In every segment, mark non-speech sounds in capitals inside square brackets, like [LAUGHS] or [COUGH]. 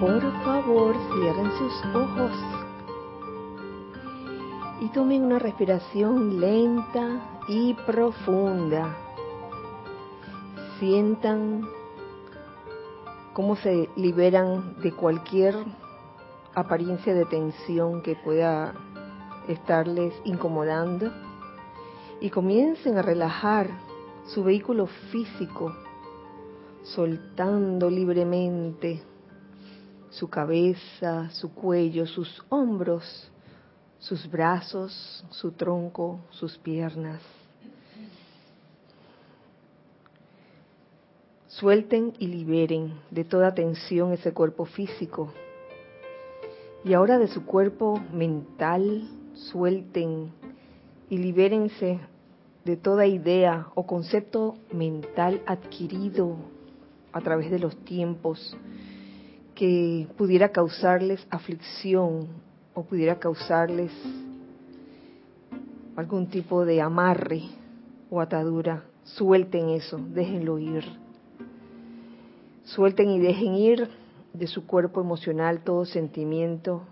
por favor cierren sus ojos y tomen una respiración lenta y profunda. Sientan cómo se liberan de cualquier apariencia de tensión que pueda estarles incomodando y comiencen a relajar su vehículo físico, soltando libremente su cabeza, su cuello, sus hombros, sus brazos, su tronco, sus piernas. Suelten y liberen de toda tensión ese cuerpo físico. Y ahora de su cuerpo mental, suelten y libérense de toda idea o concepto mental adquirido a través de los tiempos que pudiera causarles aflicción o pudiera causarles algún tipo de amarre o atadura, suelten eso, déjenlo ir. Suelten y dejen ir de su cuerpo emocional todo sentimiento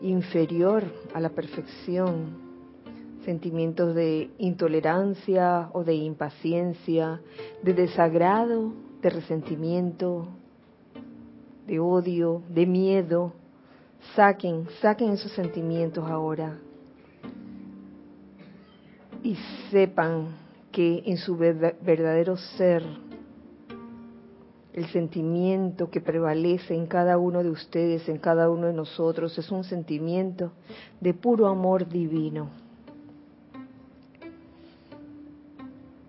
inferior a la perfección, sentimientos de intolerancia o de impaciencia, de desagrado, de resentimiento, de odio, de miedo. Saquen, saquen esos sentimientos ahora. Y sepan que en su verdadero ser, el sentimiento que prevalece en cada uno de ustedes, en cada uno de nosotros, es un sentimiento de puro amor divino.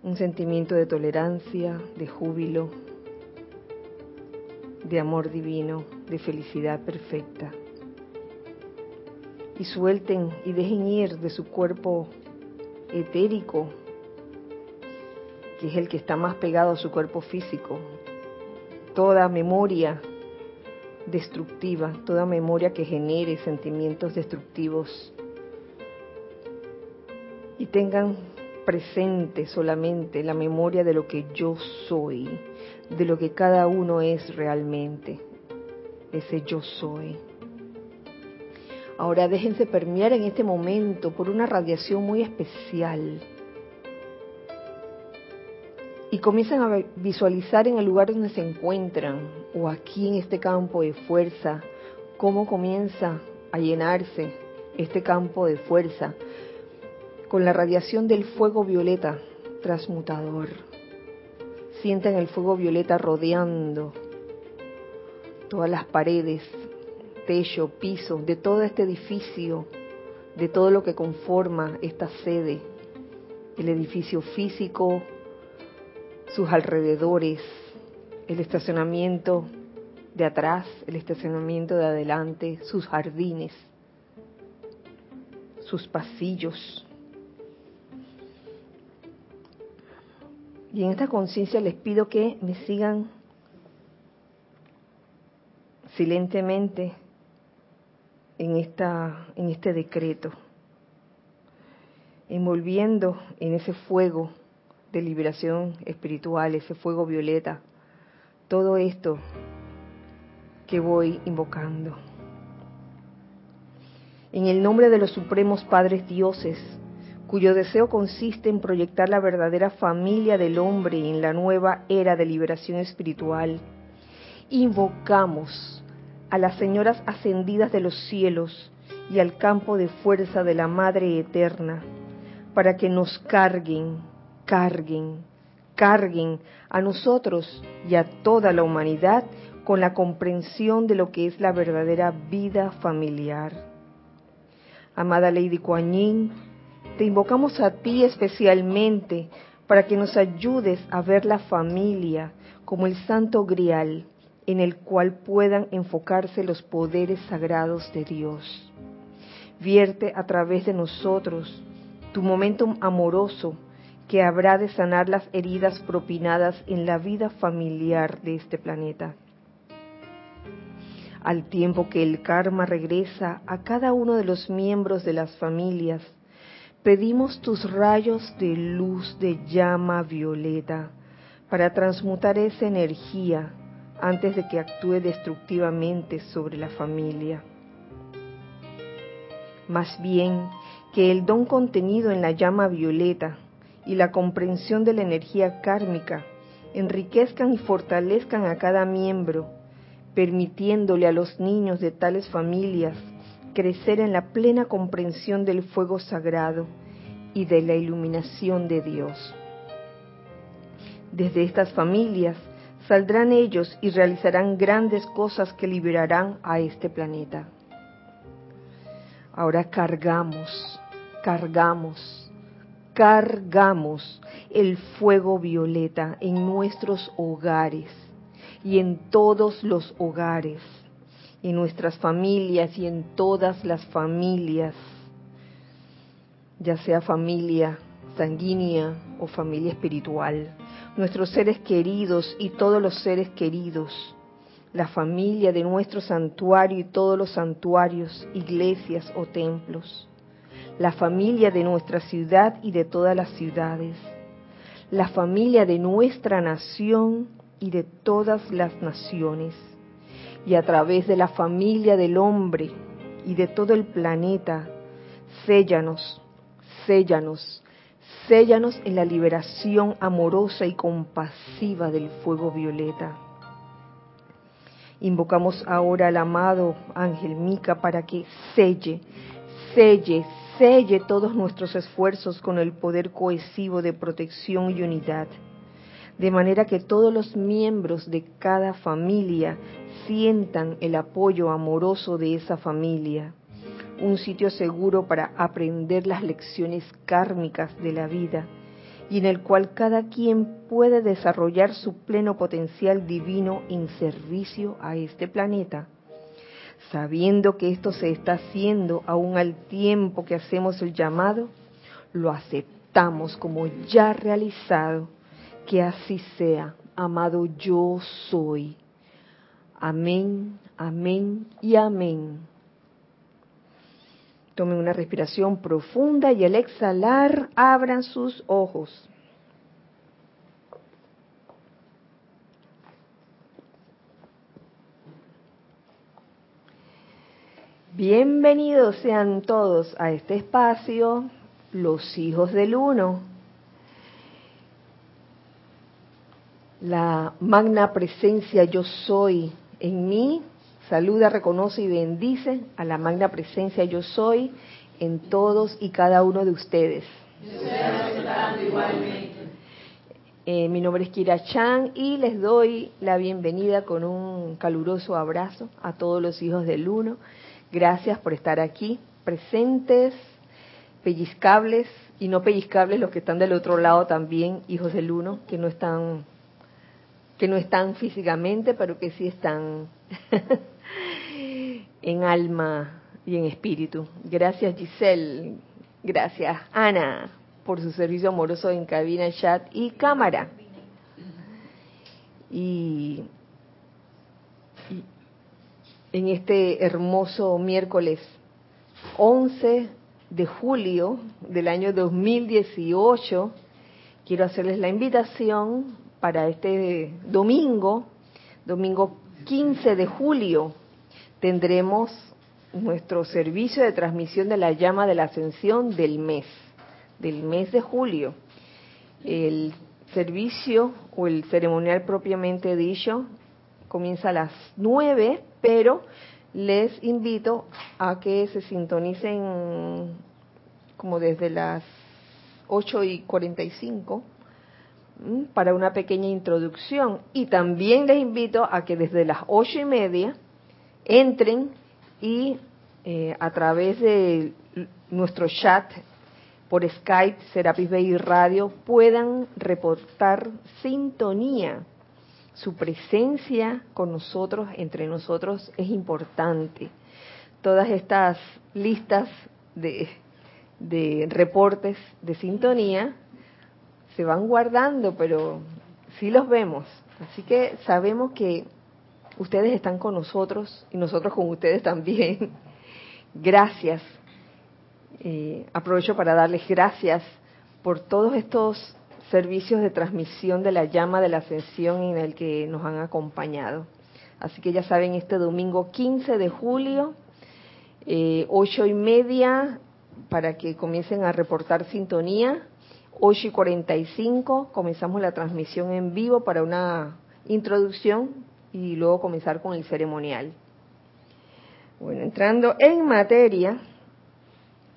Un sentimiento de tolerancia, de júbilo, de amor divino, de felicidad perfecta. Y suelten y dejen ir de su cuerpo etérico, que es el que está más pegado a su cuerpo físico, toda memoria destructiva, toda memoria que genere sentimientos destructivos. Y tengan presente solamente la memoria de lo que yo soy, de lo que cada uno es realmente, ese yo soy. Ahora déjense permear en este momento por una radiación muy especial y comienzan a visualizar en el lugar donde se encuentran o aquí en este campo de fuerza, cómo comienza a llenarse este campo de fuerza con la radiación del fuego violeta transmutador Sienten el fuego violeta rodeando todas las paredes, techo, piso, de todo este edificio, de todo lo que conforma esta sede, el edificio físico, sus alrededores, el estacionamiento de atrás, el estacionamiento de adelante, sus jardines, sus pasillos, Y en esta conciencia les pido que me sigan silentemente en, esta, en este decreto, envolviendo en ese fuego de liberación espiritual, ese fuego violeta, todo esto que voy invocando. En el nombre de los supremos padres dioses, cuyo deseo consiste en proyectar la verdadera familia del hombre en la nueva era de liberación espiritual, invocamos a las señoras ascendidas de los cielos y al campo de fuerza de la Madre Eterna, para que nos carguen, carguen, carguen a nosotros y a toda la humanidad con la comprensión de lo que es la verdadera vida familiar. Amada Lady Kuan te invocamos a ti especialmente para que nos ayudes a ver la familia como el santo grial en el cual puedan enfocarse los poderes sagrados de Dios. Vierte a través de nosotros tu momento amoroso que habrá de sanar las heridas propinadas en la vida familiar de este planeta. Al tiempo que el karma regresa a cada uno de los miembros de las familias, Pedimos tus rayos de luz de llama violeta para transmutar esa energía antes de que actúe destructivamente sobre la familia. Más bien, que el don contenido en la llama violeta y la comprensión de la energía kármica enriquezcan y fortalezcan a cada miembro, permitiéndole a los niños de tales familias crecer en la plena comprensión del fuego sagrado y de la iluminación de Dios. Desde estas familias saldrán ellos y realizarán grandes cosas que liberarán a este planeta. Ahora cargamos, cargamos, cargamos el fuego violeta en nuestros hogares y en todos los hogares, en nuestras familias y en todas las familias, ya sea familia sanguínea o familia espiritual, nuestros seres queridos y todos los seres queridos, la familia de nuestro santuario y todos los santuarios, iglesias o templos, la familia de nuestra ciudad y de todas las ciudades, la familia de nuestra nación y de todas las naciones, y a través de la familia del hombre y de todo el planeta, séllanos, séllanos, séllanos en la liberación amorosa y compasiva del fuego violeta. Invocamos ahora al amado Ángel Mica para que selle, selle, selle todos nuestros esfuerzos con el poder cohesivo de protección y unidad, de manera que todos los miembros de cada familia sientan el apoyo amoroso de esa familia, un sitio seguro para aprender las lecciones kármicas de la vida y en el cual cada quien puede desarrollar su pleno potencial divino en servicio a este planeta sabiendo que esto se está haciendo aún al tiempo que hacemos el llamado, lo aceptamos como ya realizado, que así sea, amado yo soy. Amén, amén y amén. Tomen una respiración profunda y al exhalar abran sus ojos. Bienvenidos sean todos a este espacio, los hijos del uno. La magna presencia yo soy en mí, saluda, reconoce y bendice a la magna presencia yo soy en todos y cada uno de ustedes. Eh, mi nombre es Kira Chan y les doy la bienvenida con un caluroso abrazo a todos los hijos del uno Gracias por estar aquí, presentes, pellizcables y no pellizcables los que están del otro lado también, hijos del uno, que no están que no están físicamente, pero que sí están [LAUGHS] en alma y en espíritu. Gracias Giselle, gracias Ana por su servicio amoroso en cabina, chat y cámara. Y en este hermoso miércoles 11 de julio del año 2018. Quiero hacerles la invitación para este domingo, domingo 15 de julio, tendremos nuestro servicio de transmisión de la llama de la ascensión del mes, del mes de julio. El servicio o el ceremonial propiamente dicho comienza a las 9 pero les invito a que se sintonicen como desde las 8 y 45 para una pequeña introducción y también les invito a que desde las ocho y media entren y eh, a través de nuestro chat por Skype, Serapis Bay Radio, puedan reportar sintonía su presencia con nosotros, entre nosotros, es importante. Todas estas listas de, de reportes de sintonía se van guardando, pero sí los vemos. Así que sabemos que ustedes están con nosotros y nosotros con ustedes también. [LAUGHS] Gracias. Eh, aprovecho para darles gracias por todos estos servicios de transmisión de la llama de la ascensión en el que nos han acompañado. Así que ya saben, este domingo 15 de julio, eh, ocho y media, para que comiencen a reportar sintonía. 8 y 45 comenzamos la transmisión en vivo para una introducción y luego comenzar con el ceremonial. Bueno, entrando en materia,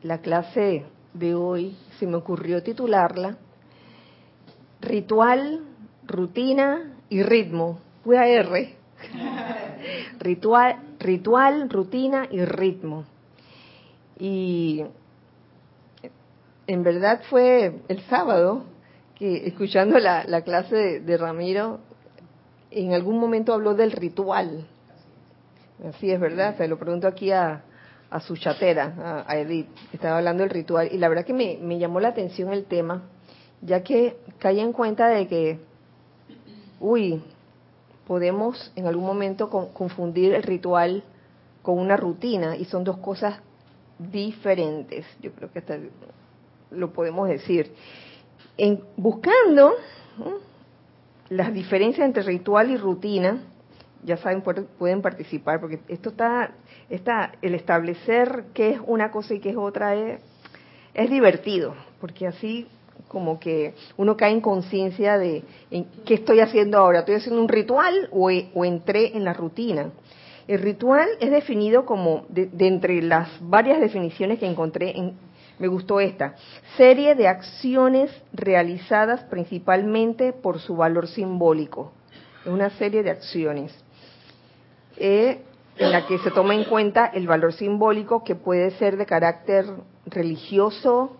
la clase de hoy se me ocurrió titularla Ritual, Rutina y Ritmo. Fue a R. [LAUGHS] ritual, ritual, rutina y ritmo. Y en verdad fue el sábado que escuchando la, clase de, Ramiro, en algún momento habló del ritual. Así es verdad, se lo pregunto aquí a, a su chatera, a, Edith, estaba hablando del ritual, y la verdad que me, llamó la atención el tema, ya que caí en cuenta de que, uy, podemos en algún momento confundir el ritual con una rutina, y son dos cosas diferentes. Yo creo que hasta lo podemos decir. En, buscando las diferencias entre ritual y rutina, ya saben, pueden participar, porque esto está, está, el establecer qué es una cosa y qué es otra es, es divertido, porque así como que uno cae en conciencia de en qué estoy haciendo ahora, estoy haciendo un ritual o, o entré en la rutina. El ritual es definido como, de, de, entre las varias definiciones que encontré, en, me gustó esta, serie de acciones realizadas principalmente por su valor simbólico. Es una serie de acciones eh, en la que se toma en cuenta el valor simbólico que puede ser de carácter religioso,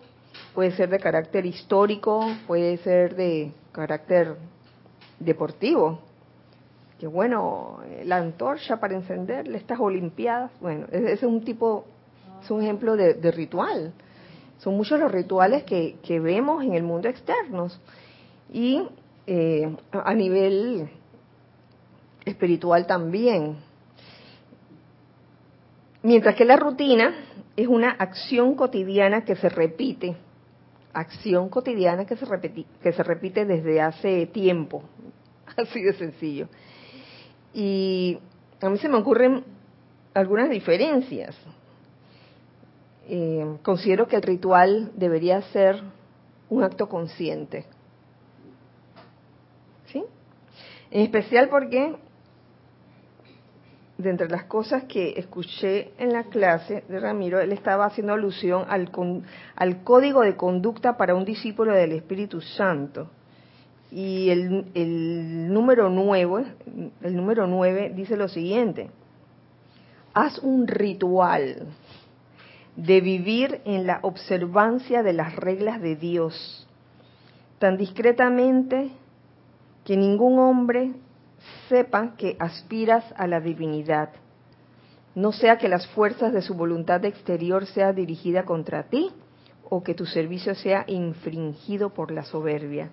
puede ser de carácter histórico, puede ser de carácter deportivo. Que bueno, la antorcha para encender estas olimpiadas, bueno, ese es un tipo, es un ejemplo de, ritual. Son muchos los rituales que, que, vemos en el mundo externo. Y eh, a nivel espiritual también. Mientras que la rutina es una acción cotidiana que se repite, acción cotidiana que se repite, que se repite desde hace tiempo, [LAUGHS] así de sencillo. Y a mí se me ocurren algunas diferencias. Eh, considero que el ritual debería ser un acto consciente. ¿Sí? En especial porque de entre las cosas que escuché en la clase de Ramiro, él estaba haciendo alusión al, al código de conducta para un discípulo del Espíritu Santo. Y el, número nueve, el número nueve dice lo siguiente: haz un ritual de vivir en la observancia de las reglas de Dios, tan discretamente que ningún hombre sepa que aspiras a la divinidad. No sea que las fuerzas de su voluntad exterior sea dirigida contra ti o que tu servicio sea infringido por la soberbia.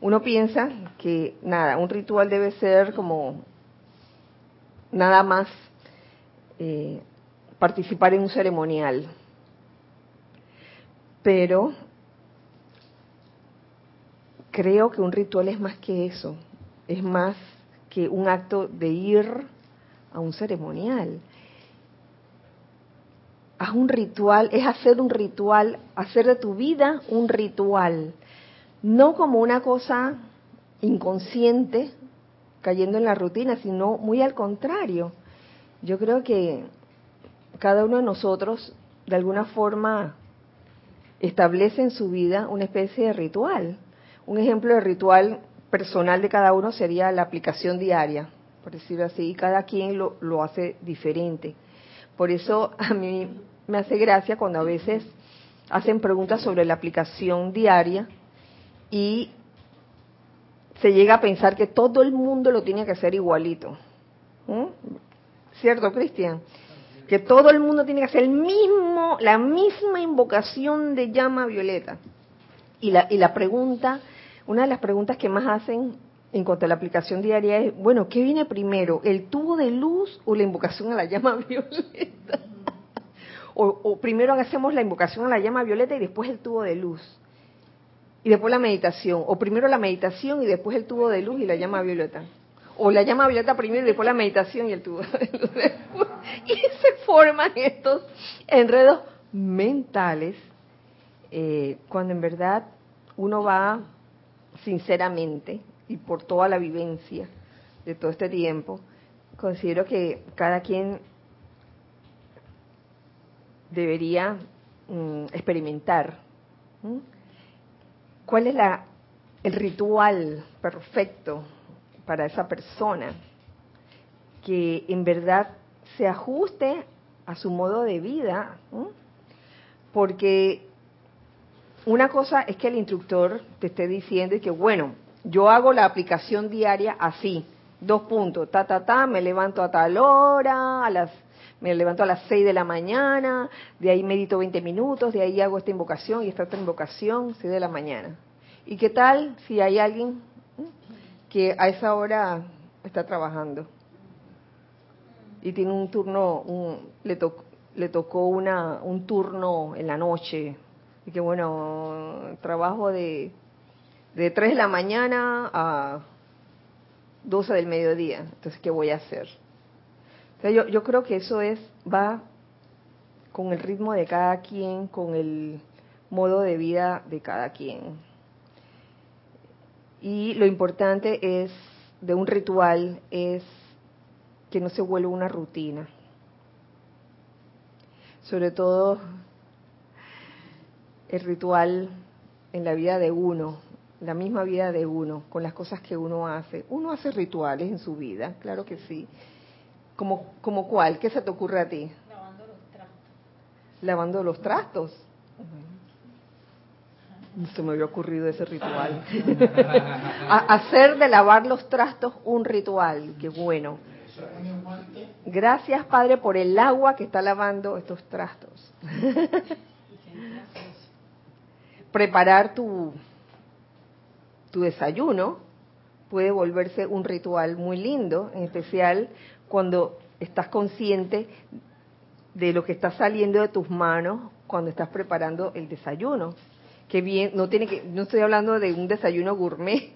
Uno piensa que nada, un ritual debe ser como nada más eh, participar en un ceremonial. Pero creo que un ritual es más que eso, es más que un acto de ir a un ceremonial. Haz un ritual, es hacer un ritual, hacer de tu vida un ritual, no como una cosa inconsciente cayendo en la rutina, sino muy al contrario. Yo creo que cada uno de nosotros, de alguna forma, establece en su vida una especie de ritual. Un ejemplo de ritual personal de cada uno sería la aplicación diaria, por decirlo así, y cada quien lo, lo hace diferente. Por eso a mí me hace gracia cuando a veces hacen preguntas sobre la aplicación diaria y se llega a pensar que todo el mundo lo tiene que hacer igualito. ¿Mm? ¿Cierto, Cristian? Que todo el mundo tiene que hacer el mismo, la misma invocación de llama violeta. Y la, y la pregunta una de las preguntas que más hacen en cuanto a la aplicación diaria es, bueno, ¿qué viene primero? ¿El tubo de luz o la invocación a la llama [LAUGHS] violeta? o, primero hacemos la invocación a la llama violeta y después el tubo de luz. y después la meditación, o primero la meditación y después el tubo de luz y la llama violeta. O la llama violeta primero y después la meditación y el tubo. [LAUGHS] Y se forman estos enredos mentales eh, cuando en verdad uno va sinceramente y por toda la vivencia de todo este tiempo, considero que cada quien debería mm, experimentar cuál es la, el ritual perfecto para esa persona que en verdad se ajuste a su modo de vida, porque una cosa es que el instructor te esté diciendo y que bueno, yo hago la aplicación diaria así, dos puntos, ta ta ta, me levanto a tal hora, a las me levanto a las 6 de la mañana, de ahí medito 20 minutos, de ahí hago esta invocación y esta otra invocación, 6 de la mañana. ¿Y qué tal si hay alguien que a esa hora está trabajando y tiene un turno, le, le tocó una, un turno en la noche y que bueno, trabajo de, de 3 de la mañana a 12 del mediodía, entonces ¿qué voy a hacer? yo, yo creo que eso es, va con el ritmo de cada quien, con el modo de vida de cada quien. Y lo importante es de un ritual es que no se vuelva una rutina. Sobre todo el ritual en la vida de uno, la misma vida de uno, con las cosas que uno hace. Uno hace rituales en su vida, claro que sí. ¿Como, como cuál? ¿Qué se te ocurre a ti? Lavando los trastos. Lavando los trastos. Se me había ocurrido ese ritual. [LAUGHS] hacer de lavar los trastos un ritual. Qué bueno. Gracias, Padre, por el agua que está lavando estos trastos. [LAUGHS] Preparar tu, tu desayuno puede volverse un ritual muy lindo, en especial cuando estás consciente de lo que está saliendo de tus manos cuando estás preparando el desayuno. Que bien, no tiene que, no estoy hablando de un desayuno gourmet,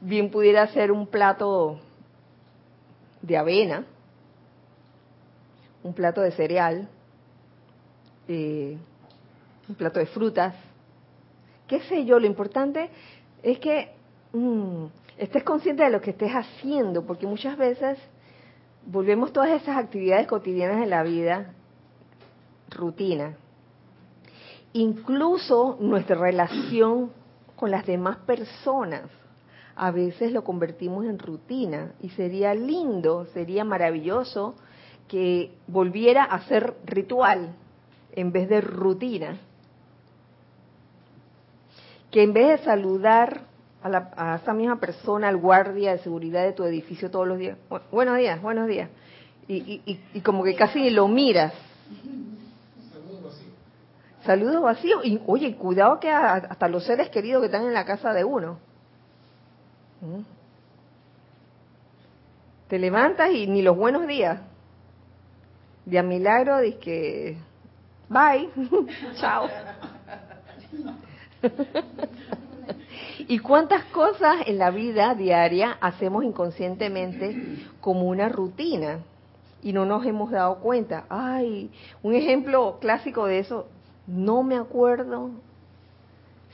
bien pudiera ser un plato de avena, un plato de cereal, eh, un plato de frutas, qué sé yo, lo importante es que mm, estés consciente de lo que estés haciendo, porque muchas veces volvemos todas esas actividades cotidianas de la vida rutina. Incluso nuestra relación con las demás personas a veces lo convertimos en rutina y sería lindo, sería maravilloso que volviera a ser ritual en vez de rutina. Que en vez de saludar a, esa misma persona, al guardia de seguridad de tu edificio todos los días. buenos días, buenos días. Y, y, como que casi lo miras. Saludos vacíos. Y oye, cuidado que hasta los seres queridos que están en la casa de uno. ¿Mm? Te levantas y ni los buenos días. De a milagro, dices que bye, [LAUGHS] chao. ¿Y cuántas cosas en la vida diaria hacemos inconscientemente como una rutina y no nos hemos dado cuenta? Ay, un ejemplo clásico de eso, no me acuerdo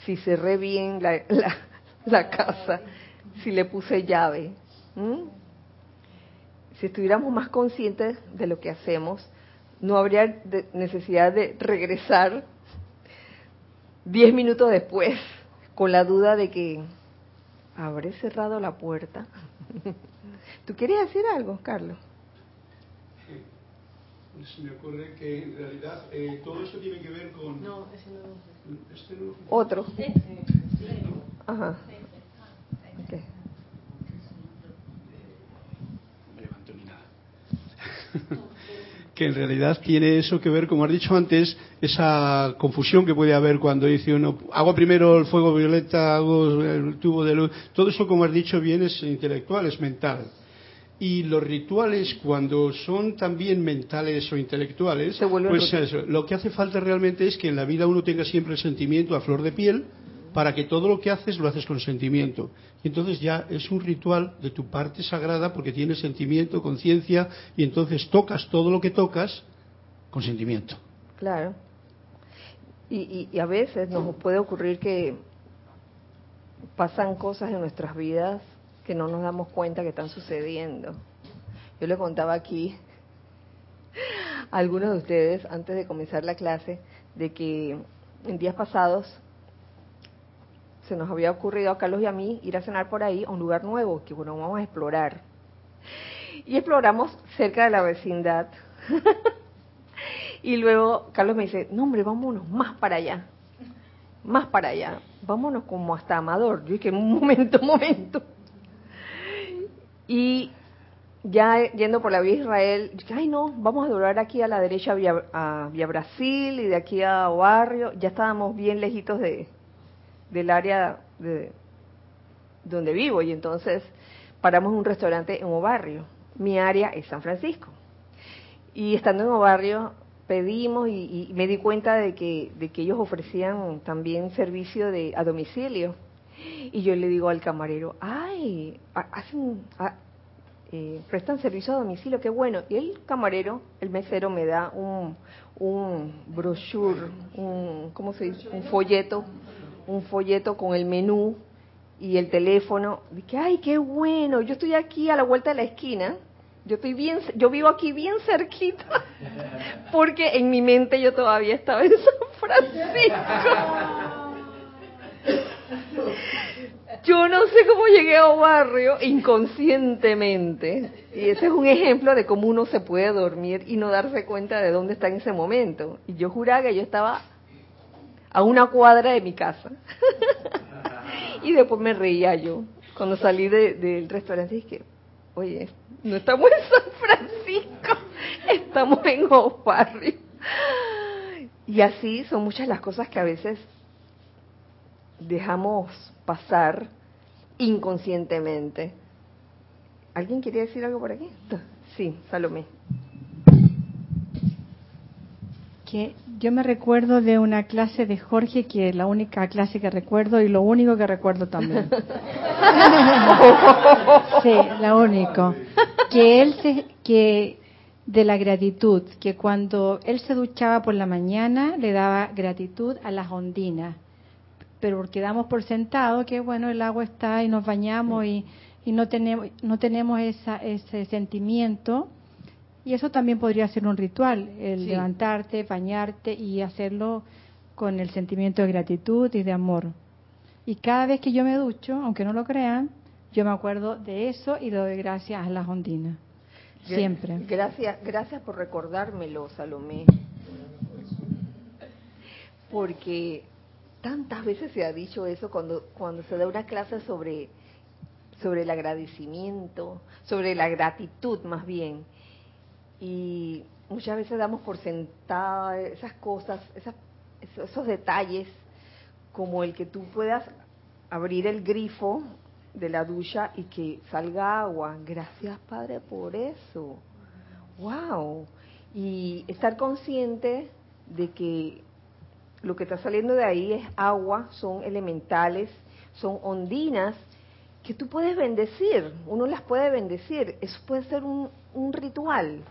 si cerré bien la, [LAUGHS] la, casa, si le puse llave. Si estuviéramos más conscientes de lo que hacemos, no habría necesidad de regresar diez minutos después con la duda de que habré cerrado la puerta. [LAUGHS] ¿Tú querías decir algo, Carlos? Se me ocurre que en realidad eh, todo esto tiene que ver con... No, ese no. ¿Este no? Otro. Sí. Ajá. Okay. No me levanto ni nada. [LAUGHS] que en realidad tiene eso que ver, como has dicho antes, esa confusión que puede haber cuando dice uno, hago primero el fuego violeta, hago el tubo de luz, todo eso, como has dicho bien, es intelectual, es mental. Y los rituales, cuando son también mentales o intelectuales, pues lo que hace falta realmente es que en la vida uno tenga siempre el sentimiento a flor de piel para que todo lo que haces lo haces con sentimiento. Y entonces ya es un ritual de tu parte sagrada porque tienes sentimiento, conciencia, y entonces tocas todo lo que tocas con sentimiento. Claro. Y, y, a veces nos puede ocurrir que pasan cosas en nuestras vidas que no nos damos cuenta que están sucediendo. Yo le contaba aquí a algunos de ustedes antes de comenzar la clase de que en días pasados se nos había ocurrido a Carlos y a mí ir a cenar por ahí a un lugar nuevo que bueno vamos a explorar. Y exploramos cerca de la vecindad. [LAUGHS] Y luego Carlos me dice no hombre vámonos más para allá más para allá vámonos como hasta Amador yo dije un momento un momento y ya yendo por la vía Israel, ay no, vamos a doblar aquí a la derecha vía, a vía Brasil y de aquí a Barrio, ya estábamos bien lejitos de, del área de donde vivo y entonces paramos un restaurante en Obarrio. Mi área es San Francisco. Y estando en Obarrio pedimos y, me di cuenta de que, de que ellos ofrecían también servicio de a domicilio. Y yo le digo al camarero, ay, hacen, eh, prestan servicio a domicilio, qué bueno. Y el camarero, el mesero, me da un, un brochure, un, ¿cómo se dice? Un folleto, un folleto con el menú y el teléfono. Dije, ay, qué bueno, yo estoy aquí a la vuelta de la esquina. Yo estoy bien, yo vivo aquí bien cerquita, [LAUGHS] porque en mi mente yo todavía estaba en San Francisco. [LAUGHS] Yo no sé cómo llegué a un barrio inconscientemente. Y ese es un ejemplo de cómo uno se puede dormir y no darse cuenta de dónde está en ese momento. Y yo juraba que yo estaba a una cuadra de mi casa. [LAUGHS] y después me reía yo. Cuando salí del restaurante dije, oye, no estamos en San Francisco, estamos en barrio. Y así son muchas las cosas que a veces dejamos pasar inconscientemente. ¿Alguien quería decir algo por aquí? Sí, Salomé. Que yo me recuerdo de una clase de Jorge que es la única clase que recuerdo y lo único que recuerdo también. [LAUGHS] sí, la único. Que él se, que de la gratitud, que cuando él se duchaba por la mañana le daba gratitud a las ondinas pero porque damos por sentado que bueno el agua está y nos bañamos y, y no tenemos no tenemos esa, ese sentimiento. Y eso también podría ser un ritual el levantarte bañarte y hacerlo con el sentimiento de gratitud y de amor. Y cada vez que yo me ducho aunque no lo crean yo me acuerdo de eso y le doy gracias a las ondinas. Siempre. gracias gracias por recordármelo Salomé. Porque tantas veces se ha dicho eso cuando, cuando se da una clase sobre, sobre el agradecimiento, sobre la gratitud más bien. Y muchas veces damos por sentada esas cosas, esas, esos detalles, como el que tú puedas abrir el grifo de la ducha y que salga agua. Gracias, Padre, por eso. ¡Wow! Y estar consciente de que lo que está saliendo de ahí es agua, son elementales, son ondinas que tú puedes bendecir, uno las puede bendecir, eso puede ser un, ritual,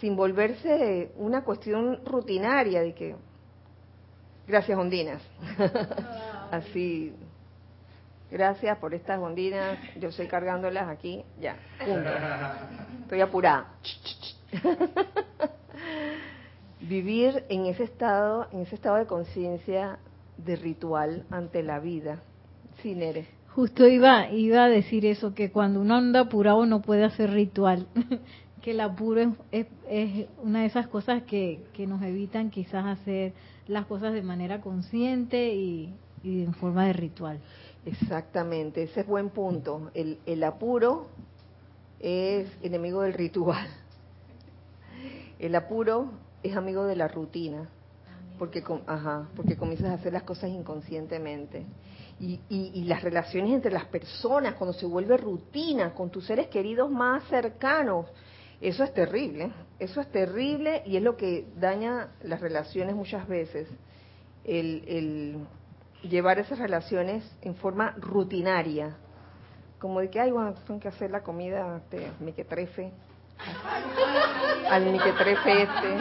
sin volverse una cuestión rutinaria de que, gracias ondinas, [LAUGHS] así, gracias por estas ondinas, yo estoy cargándolas aquí, ya, estoy apurada. [LAUGHS] vivir en ese estado, en ese estado de conciencia de ritual ante la vida. Sí, Nere. Justo iba, iba a decir eso, que cuando uno anda apurado no puede hacer ritual, [LAUGHS] que el apuro es, es, una de esas cosas que, que, nos evitan quizás hacer las cosas de manera consciente y, y en forma de ritual. Exactamente, ese es buen punto. El, el apuro es enemigo del ritual. El apuro es amigo de la rutina, porque, ajá, porque comienzas a hacer las cosas inconscientemente. Y, y, las relaciones entre las personas, cuando se vuelve rutina con tus seres queridos más cercanos, eso es terrible, eso es terrible y es lo que daña las relaciones muchas veces. El, el, llevar esas relaciones en forma rutinaria. Como de que, ay, bueno, tengo que hacer la comida de miquetrefe. [LAUGHS] Al miquetrefe este.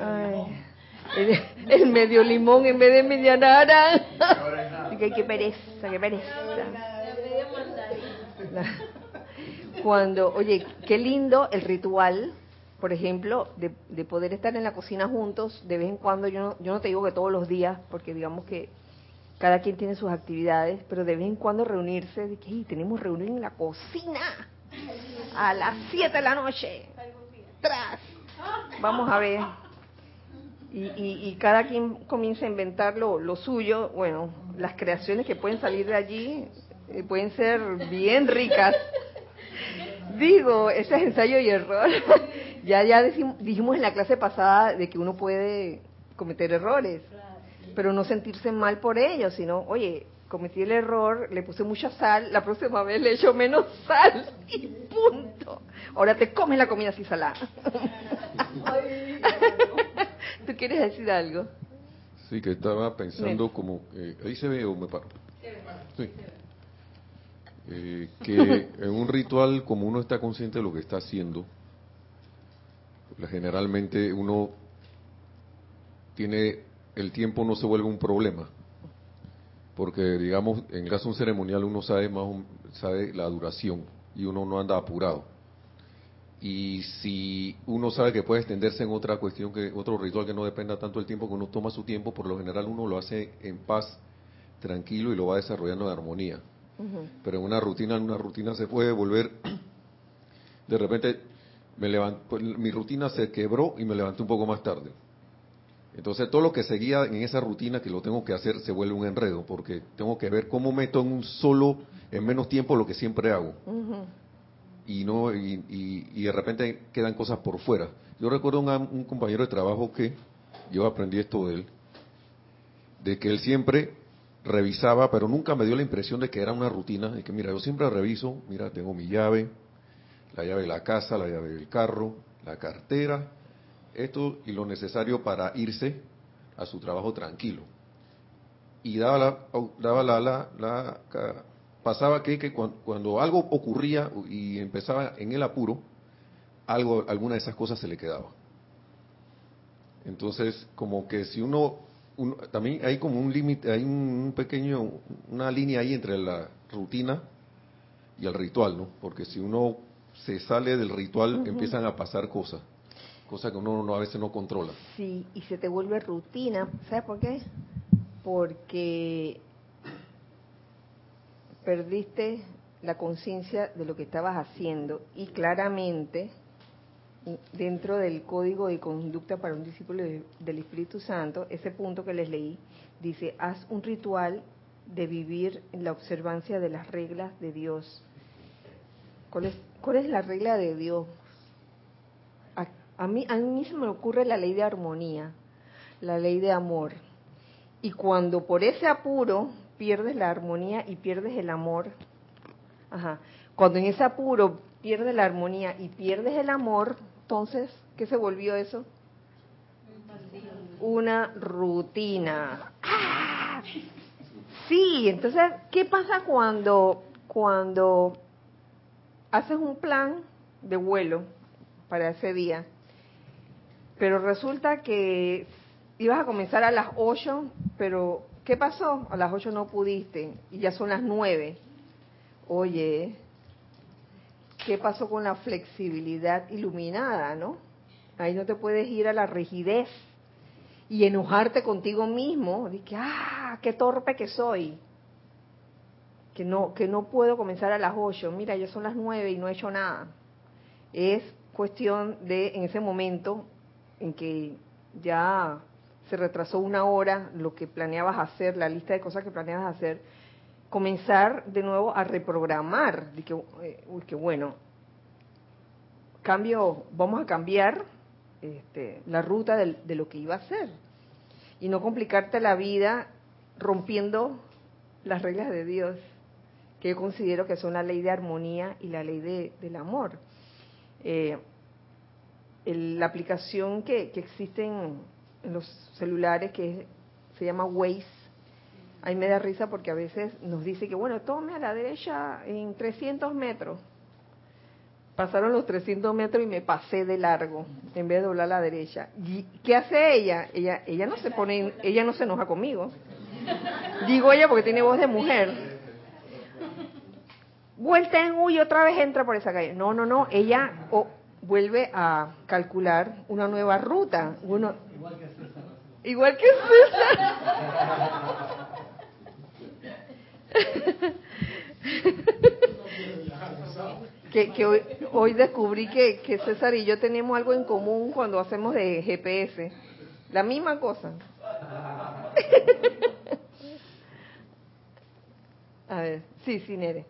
Ay, el, el medio limón en vez de media naranja. Y que, qué pereza, qué pereza. Cuando, oye, qué lindo el ritual, por ejemplo, de, de poder estar en la cocina juntos de vez en cuando. Yo no, yo no te digo que todos los días, porque digamos que cada quien tiene sus actividades, pero de vez en cuando reunirse, de que "Ey, tenemos reunión en la cocina a las 7 de la noche. Tras. Vamos a ver. Y, y, y cada quien comienza a inventar lo, lo suyo. Bueno, las creaciones que pueden salir de allí eh, pueden ser bien ricas. Digo, ese es ensayo y error. [LAUGHS] ya ya decim- dijimos en la clase pasada de que uno puede cometer errores, pero no sentirse mal por ello, sino, oye, cometí el error, le puse mucha sal, la próxima vez le echo menos sal [LAUGHS] y punto. Ahora te comes la comida así salada. [LAUGHS] ¿Tú quieres decir algo? Sí, que estaba pensando Bien. como... eh, ¿Ahí se ve o me paro? Sí. Eh, que [LAUGHS] en un ritual, como uno está consciente de lo que está haciendo, pues, generalmente uno tiene... El tiempo no se vuelve un problema. Porque, digamos, en el caso de un ceremonial uno sabe más sabe la duración y uno no anda apurado. Y si uno sabe que puede extenderse en otra cuestión, que otro ritual que no dependa tanto del tiempo, que uno toma su tiempo, por lo general uno lo hace en paz, tranquilo y lo va desarrollando en armonía. Pero en una rutina, en una rutina se puede volver, [CLEARS THROAT] de repente, me pues, mi rutina se quebró y me levanté un poco más tarde. Entonces todo lo que seguía en esa rutina que lo tengo que hacer se vuelve un enredo, porque tengo que ver cómo meto en un solo, en menos tiempo lo que siempre hago. Y no y, y- de repente quedan cosas por fuera. Yo recuerdo un, un compañero de trabajo que yo aprendí esto de él, de que él siempre revisaba, pero nunca me dio la impresión de que era una rutina, de que mira, yo siempre reviso, mira, tengo mi llave, la llave de la casa, la llave del carro, la cartera, esto y lo necesario para irse a su trabajo tranquilo. Y daba la, daba la, la, la- pasaba que, que cuan- cuando, algo ocurría y empezaba en el apuro, algo, alguna de esas cosas se le quedaba. Entonces, como que si uno, uno- también hay como un límite, hay un, un pequeño, una línea ahí entre la rutina y el ritual, ¿no? Porque si uno se sale del ritual, empiezan a pasar cosas, cosas que uno no, a veces no controla. Sí, y se te vuelve rutina. ¿Sabes por qué? Porque perdiste la conciencia de lo que estabas haciendo y claramente dentro del código de conducta para un discípulo de- del Espíritu Santo, ese punto que les leí, dice, haz un ritual de vivir en la observancia de las reglas de Dios. ¿Cuál es, cuál es la regla de Dios? A, a mí, a mí se me ocurre la ley de armonía, la ley de amor. Y cuando por ese apuro pierdes la armonía y pierdes el amor, ajá, cuando en ese apuro pierdes la armonía y pierdes el amor, entonces, ¿qué se volvió eso? Una rutina. ¡Ah! Sí, entonces, ¿qué pasa cuando, cuando haces un plan de vuelo para ese día? Pero resulta que ibas a comenzar a las 8, pero ¿qué pasó? A las 8 no pudiste y ya son las 9. Oye, ¿qué pasó con la flexibilidad iluminada, no? Ahí no te puedes ir a la rigidez y enojarte contigo mismo, que, ah, qué torpe que soy, que no, que no puedo comenzar a las 8, mira, ya son las 9 y no he hecho nada. Es cuestión de, en ese momento en que ya se retrasó una hora lo que planeabas hacer, la lista de cosas que planeabas hacer, comenzar de nuevo a reprogramar, de que, eh, bueno, cambio, vamos a cambiar este, la ruta del- de, lo que iba a hacer. Y no complicarte la vida rompiendo las reglas de Dios, que yo considero que son la ley de armonía y la ley de- del amor. Eh, el- la aplicación que, que existe en, en los celulares, que se llama Waze, Ahí me da risa porque a veces nos dice que, bueno, tome a la derecha en 300 metros. Pasaron los 300 metros y me pasé de largo en vez de doblar a la derecha. ¿Y qué hace ella? Ella ella no se pone, ella no se enoja conmigo. Digo ella porque tiene voz de mujer. Vuelta en U y otra vez entra por esa calle. No, no, no. Ella vuelve a calcular una nueva ruta. Uno, igual que César. [LAUGHS] que, que hoy, hoy descubrí que, que César y yo tenemos algo en común cuando hacemos de GPS. La misma cosa. [LAUGHS] A ver, sí, sí, Nere.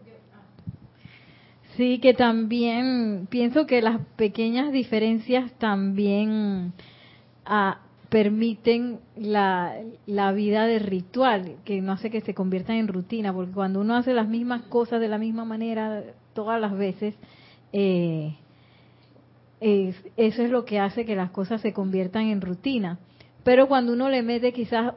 Sí, que también pienso que las pequeñas diferencias también permiten la, vida de ritual, que no hace que se conviertan en rutina, porque cuando uno hace las mismas cosas de la misma manera todas las veces, eh, es- eso es lo que hace que las cosas se conviertan en rutina. Pero cuando uno le mete quizás,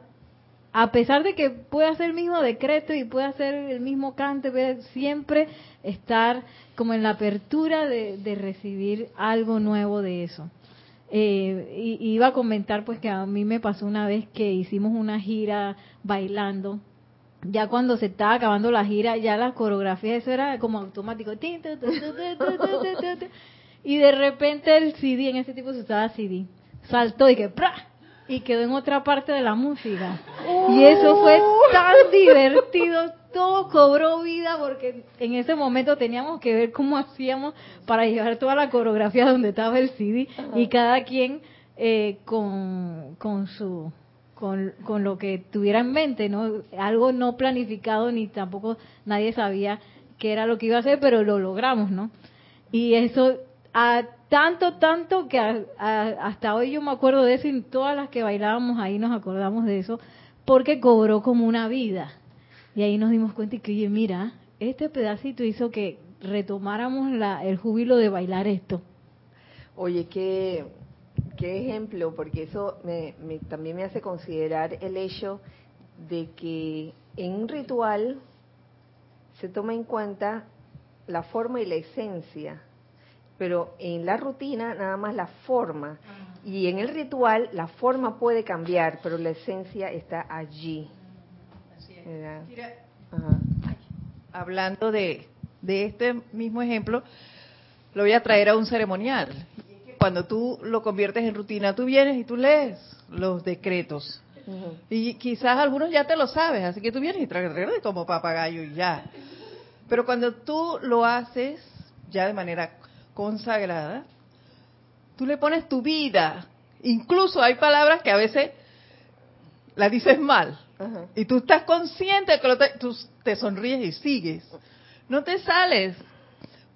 a pesar de que puede hacer el mismo decreto y puede hacer el mismo cante, puede siempre estar como en la apertura de recibir algo nuevo de eso. Eh, iba a comentar pues que a mí me pasó una vez que hicimos una gira bailando ya cuando se estaba acabando la gira, ya la coreografía, eso era como automático. Y de repente el CD, en ese tipo se usaba CD, saltó y que y quedó en otra parte de la música. Y eso fue tan divertido, todo cobró vida porque en ese momento teníamos que ver cómo hacíamos para llevar toda la coreografía donde estaba el CD y cada quien eh, con, con su con, con lo que tuviera en mente, ¿no? Algo no planificado ni tampoco nadie sabía qué era lo que iba a hacer, pero lo logramos, ¿no? Y eso, a tanto, tanto que a- hasta hoy yo me acuerdo de eso y todas las que bailábamos ahí nos acordamos de eso, porque cobró como una vida. Y ahí nos dimos cuenta y que, oye, mira, este pedacito hizo que retomáramos la, el júbilo de bailar esto. Oye, qué, qué ejemplo, porque eso me, me- también me hace considerar el hecho de que en un ritual se toma en cuenta la forma y la esencia, pero en la rutina nada más la forma. Y en el ritual la forma puede cambiar, pero la esencia está allí. Mira, Ajá. hablando de, de este mismo ejemplo, lo voy a traer a un ceremonial. Cuando tú lo conviertes en rutina, tú vienes y tú lees los decretos. Y quizás algunos ya te lo sabes, así que tú vienes y traes como papagayo y ya. Pero cuando tú lo haces ya de manera consagrada, tú le pones tu vida. Incluso hay palabras que a veces las dices mal. Ajá. Y tú estás consciente de que lo te, tú te sonríes y sigues. No te sales,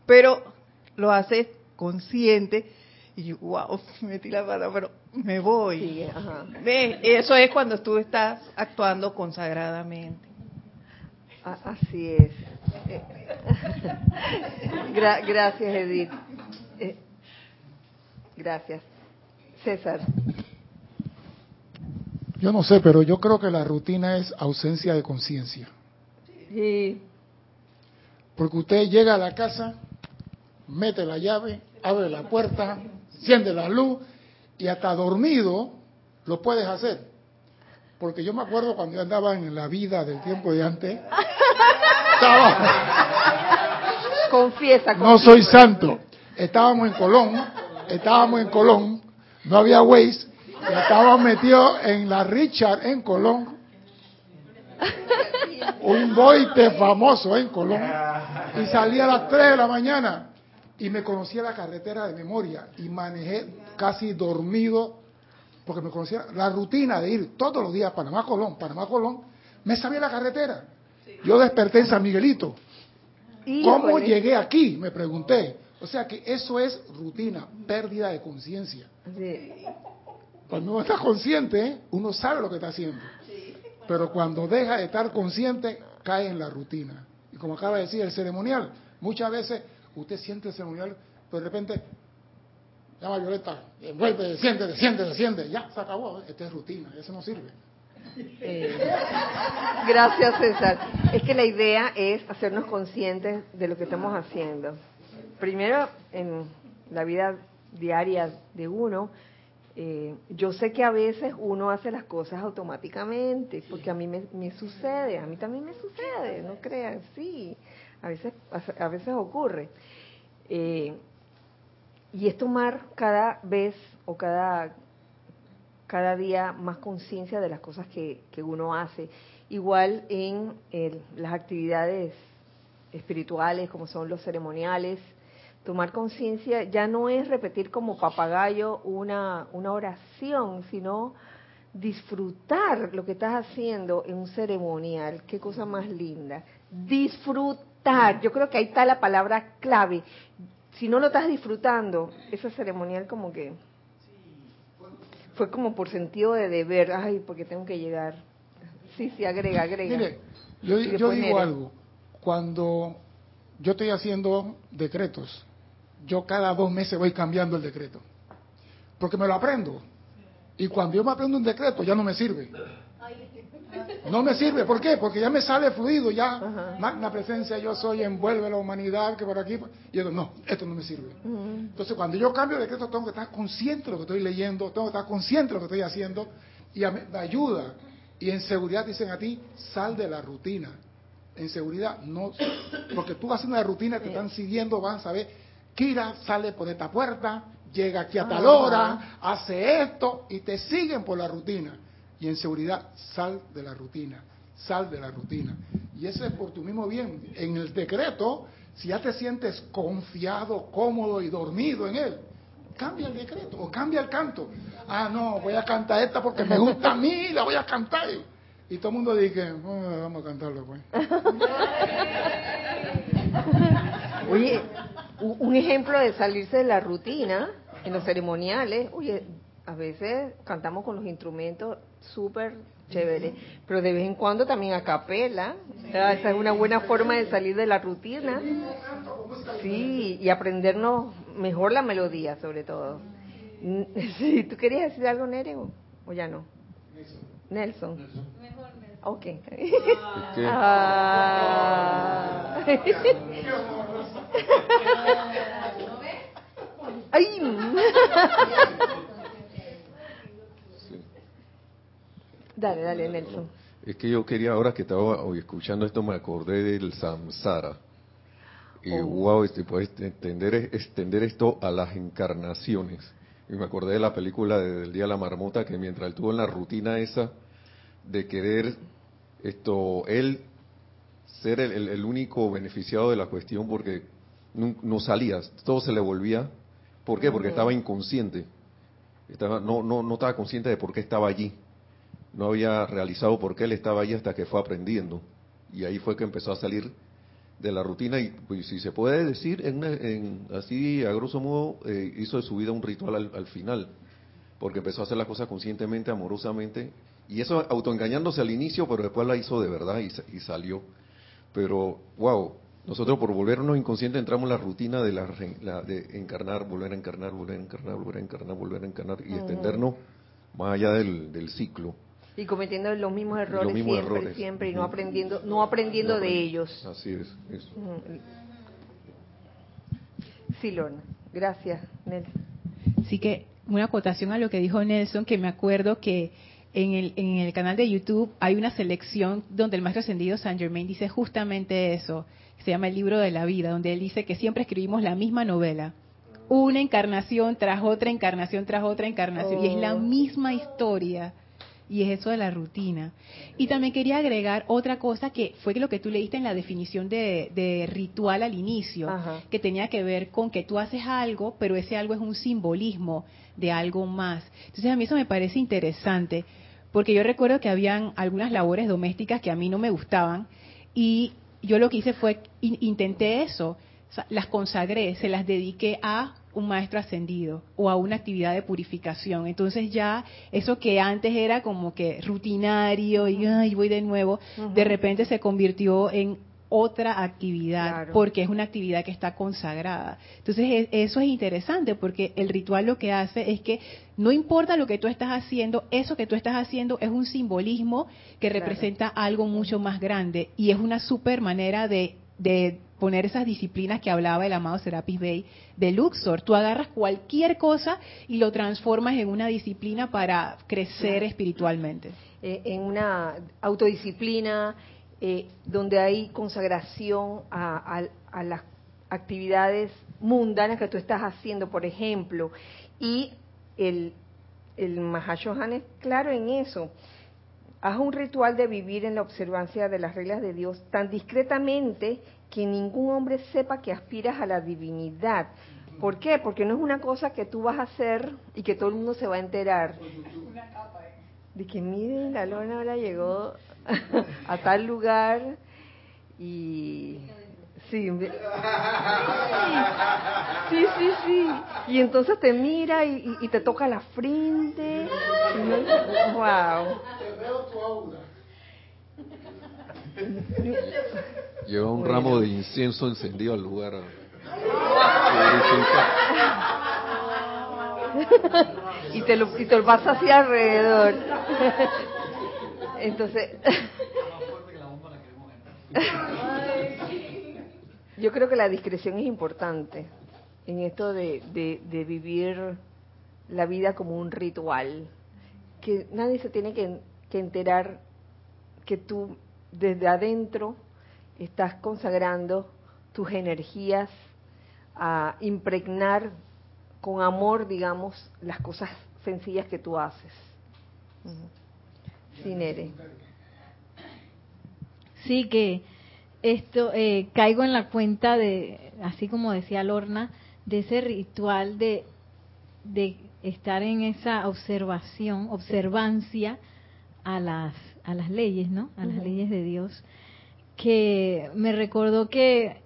pero lo haces consciente. Y yo, wow, [LAUGHS] metí la pata, pero me voy. Sigue, ajá. ¿Ves? Eso es cuando tú estás actuando consagradamente. Así es. Gra- gracias, Edith. Eh, gracias. César. Yo no sé, pero yo creo que la rutina es ausencia de conciencia. Sí. Porque usted llega a la casa, mete la llave, abre la puerta, enciende la luz y hasta dormido lo puedes hacer. Porque yo me acuerdo cuando yo andaba en la vida del tiempo de antes, estaba- Confiesa. no soy santo, estábamos en Colón, estábamos en Colón, no había Waze, y estábamos metidos en la Richard en Colón, un boite famoso en Colón, y salí a las 3 de la mañana y me conocía la carretera de memoria y manejé casi dormido porque me conocía la rutina de ir todos los días a Panamá Colón, Panamá Colón, me sabía la carretera. Yo desperté en San Miguelito. ¿Cómo llegué aquí? Me pregunté. O sea que eso es rutina, pérdida de conciencia. Cuando uno está consciente, uno sabe lo que está haciendo. Pero cuando deja de estar consciente, cae en la rutina. Y como acaba de decir, el ceremonial, muchas veces usted siente el ceremonial, pero de repente, llama a Violeta, envuelve, desciende, desciende, desciende, ya, se acabó. Esta es rutina, eso no sirve. Eh, gracias, César. Es que la idea es hacernos conscientes de lo que estamos haciendo. Primero, en la vida diaria de uno, eh, yo sé que a veces uno hace las cosas automáticamente, porque a mí me, sucede, a mí también me sucede, no crean, sí, a veces, a veces ocurre. Eh, y es tomar cada vez o cada, cada día más conciencia de las cosas que, que, uno hace. Igual en las actividades espirituales, como son los ceremoniales, tomar conciencia ya no es repetir como papagayo una, una oración, sino disfrutar lo que estás haciendo en un ceremonial. Qué cosa más linda. Disfrutar. Yo creo que ahí está la palabra clave. Si no lo estás disfrutando, ese ceremonial como que fue como por sentido de deber. Ay, porque tengo que llegar. Sí, sí, agrega, agrega. Mire, yo, yo digo algo. Cuando yo estoy haciendo decretos, yo cada dos meses voy cambiando el decreto. Porque me lo aprendo. Y cuando yo me aprendo un decreto ya no me sirve. No me sirve. ¿Por qué? Porque ya me sale fluido, ya. Magna presencia, yo soy, envuelve la humanidad, que por aquí. Y yo digo, no, esto no me sirve. Entonces, cuando yo cambio el decreto, tengo que estar consciente de lo que estoy leyendo, tengo que estar consciente de lo que estoy haciendo. Y me ayuda. Y en seguridad dicen a ti, sal de la rutina. En seguridad, no. Porque tú haciendo la rutina, te están siguiendo, van a saber Kira sale por esta puerta, llega aquí a tal hora, hace esto y te siguen por la rutina. Y en seguridad, sal de la rutina, sal de la rutina. Y eso es por tu mismo bien. En el decreto, si ya te sientes confiado, cómodo y dormido en él, cambia el decreto o cambia el canto. Ah, no, voy a cantar esta porque me gusta a mí, la voy a cantar. Y todo el mundo dice, ah, vamos a cantarlo pues. [LAUGHS] Oye, un ejemplo de salirse de la rutina en los ceremoniales, oye, a veces cantamos con los instrumentos súper chévere, pero de vez en cuando también a capela, esa es una buena forma de salir de la rutina, sí, y aprendernos mejor la melodía sobre todo. [LAUGHS] Sí, ¿tú querías decir algo, Nere, o, ya no? Nelson. Nelson. Ok. [LAUGHS] Ah. [LAUGHS] Ay. Dale, dale, Nelson. Es que yo quería, ahora que estaba hoy escuchando esto, me acordé del samsara. Y wow, oh. este, puedes extender, extender esto a las encarnaciones. Y me acordé de la película del Día de la Marmota, que mientras él tuvo en la rutina esa de querer esto, él ser el, único beneficiado de la cuestión porque no, salía, todo se le volvía. ¿Por qué? Porque estaba inconsciente. Estaba, no, no, no estaba consciente de por qué estaba allí. No había realizado por qué él estaba allí hasta que fue aprendiendo. Y ahí fue que empezó a salir de la rutina y pues, si se puede decir en, así a grosso modo eh, hizo de su vida un ritual al, al, final porque empezó a hacer las cosas conscientemente amorosamente y eso autoengañándose al inicio, pero después la hizo de verdad y, salió. Pero, wow, nosotros por volvernos inconscientes entramos en la rutina de, la, de encarnar, volver a encarnar, volver a encarnar, volver a encarnar, volver a encarnar y extendernos más allá del, ciclo. Y cometiendo los mismos errores siempre, siempre, y no aprendiendo, no aprendiendo de ellos. Así es, eso. Sí, Lorna. Gracias, Nelson. Sí que una acotación a lo que dijo Nelson, que me acuerdo que en el, en el canal de YouTube hay una selección donde el maestro ascendido Saint Germain dice justamente eso, se llama el libro de la vida, donde él dice que siempre escribimos la misma novela, una encarnación tras otra encarnación tras otra encarnación, y es la oh. misma historia. Y es eso de la rutina. Y también quería agregar otra cosa que fue lo que tú leíste en la definición de, ritual al inicio, que tenía que ver con que tú haces algo, pero ese algo es un simbolismo de algo más. Entonces a mí eso me parece interesante porque yo recuerdo que habían algunas labores domésticas que a mí no me gustaban y yo lo que hice fue, intenté eso, las consagré, se las dediqué a un maestro ascendido o a una actividad de purificación. Entonces ya eso que antes era como que rutinario y Ay, voy de nuevo, de repente se convirtió en otra actividad Claro. porque es una actividad que está consagrada. Entonces eso es interesante porque el ritual lo que hace es que no importa lo que tú estás haciendo, eso que tú estás haciendo es un simbolismo que Claro. representa algo mucho más grande y es una super manera de, de poner esas disciplinas que hablaba el amado Serapis Bey de Luxor. Tú agarras cualquier cosa y lo transformas en una disciplina para crecer Claro. espiritualmente. eh, en una autodisciplina eh, donde hay consagración a, a- a las actividades mundanas que tú estás haciendo, por ejemplo, y el, el Mahashohan es claro en eso. Haz un ritual de vivir en la observancia de las reglas de Dios tan discretamente que ningún hombre sepa que aspiras a la divinidad. ¿Por qué? Porque no es una cosa que tú vas a hacer y que todo el mundo se va a enterar. De que miren, la lona ahora llegó [LAUGHS] a tal lugar y... Sí, [LAUGHS] sí, sí, sí. Y entonces te mira y, te toca la frente. Y no- wow. Lleva un Bueno. ramo de incienso encendido al lugar. y te lo y te lo vas hacia alrededor. Entonces, [LAUGHS] yo creo que la discreción es importante en esto de, de, de vivir la vida como un ritual, que nadie se tiene que, que enterar que tú desde adentro estás consagrando tus energías a impregnar con amor, digamos, las cosas sencillas que tú haces. Sí, Nere. Sí, que esto eh, caigo en la cuenta de, así como decía Lorna, de ese ritual de, de estar en esa observación, observancia a las, a las leyes, ¿no? A las leyes de Dios. Que me recordó que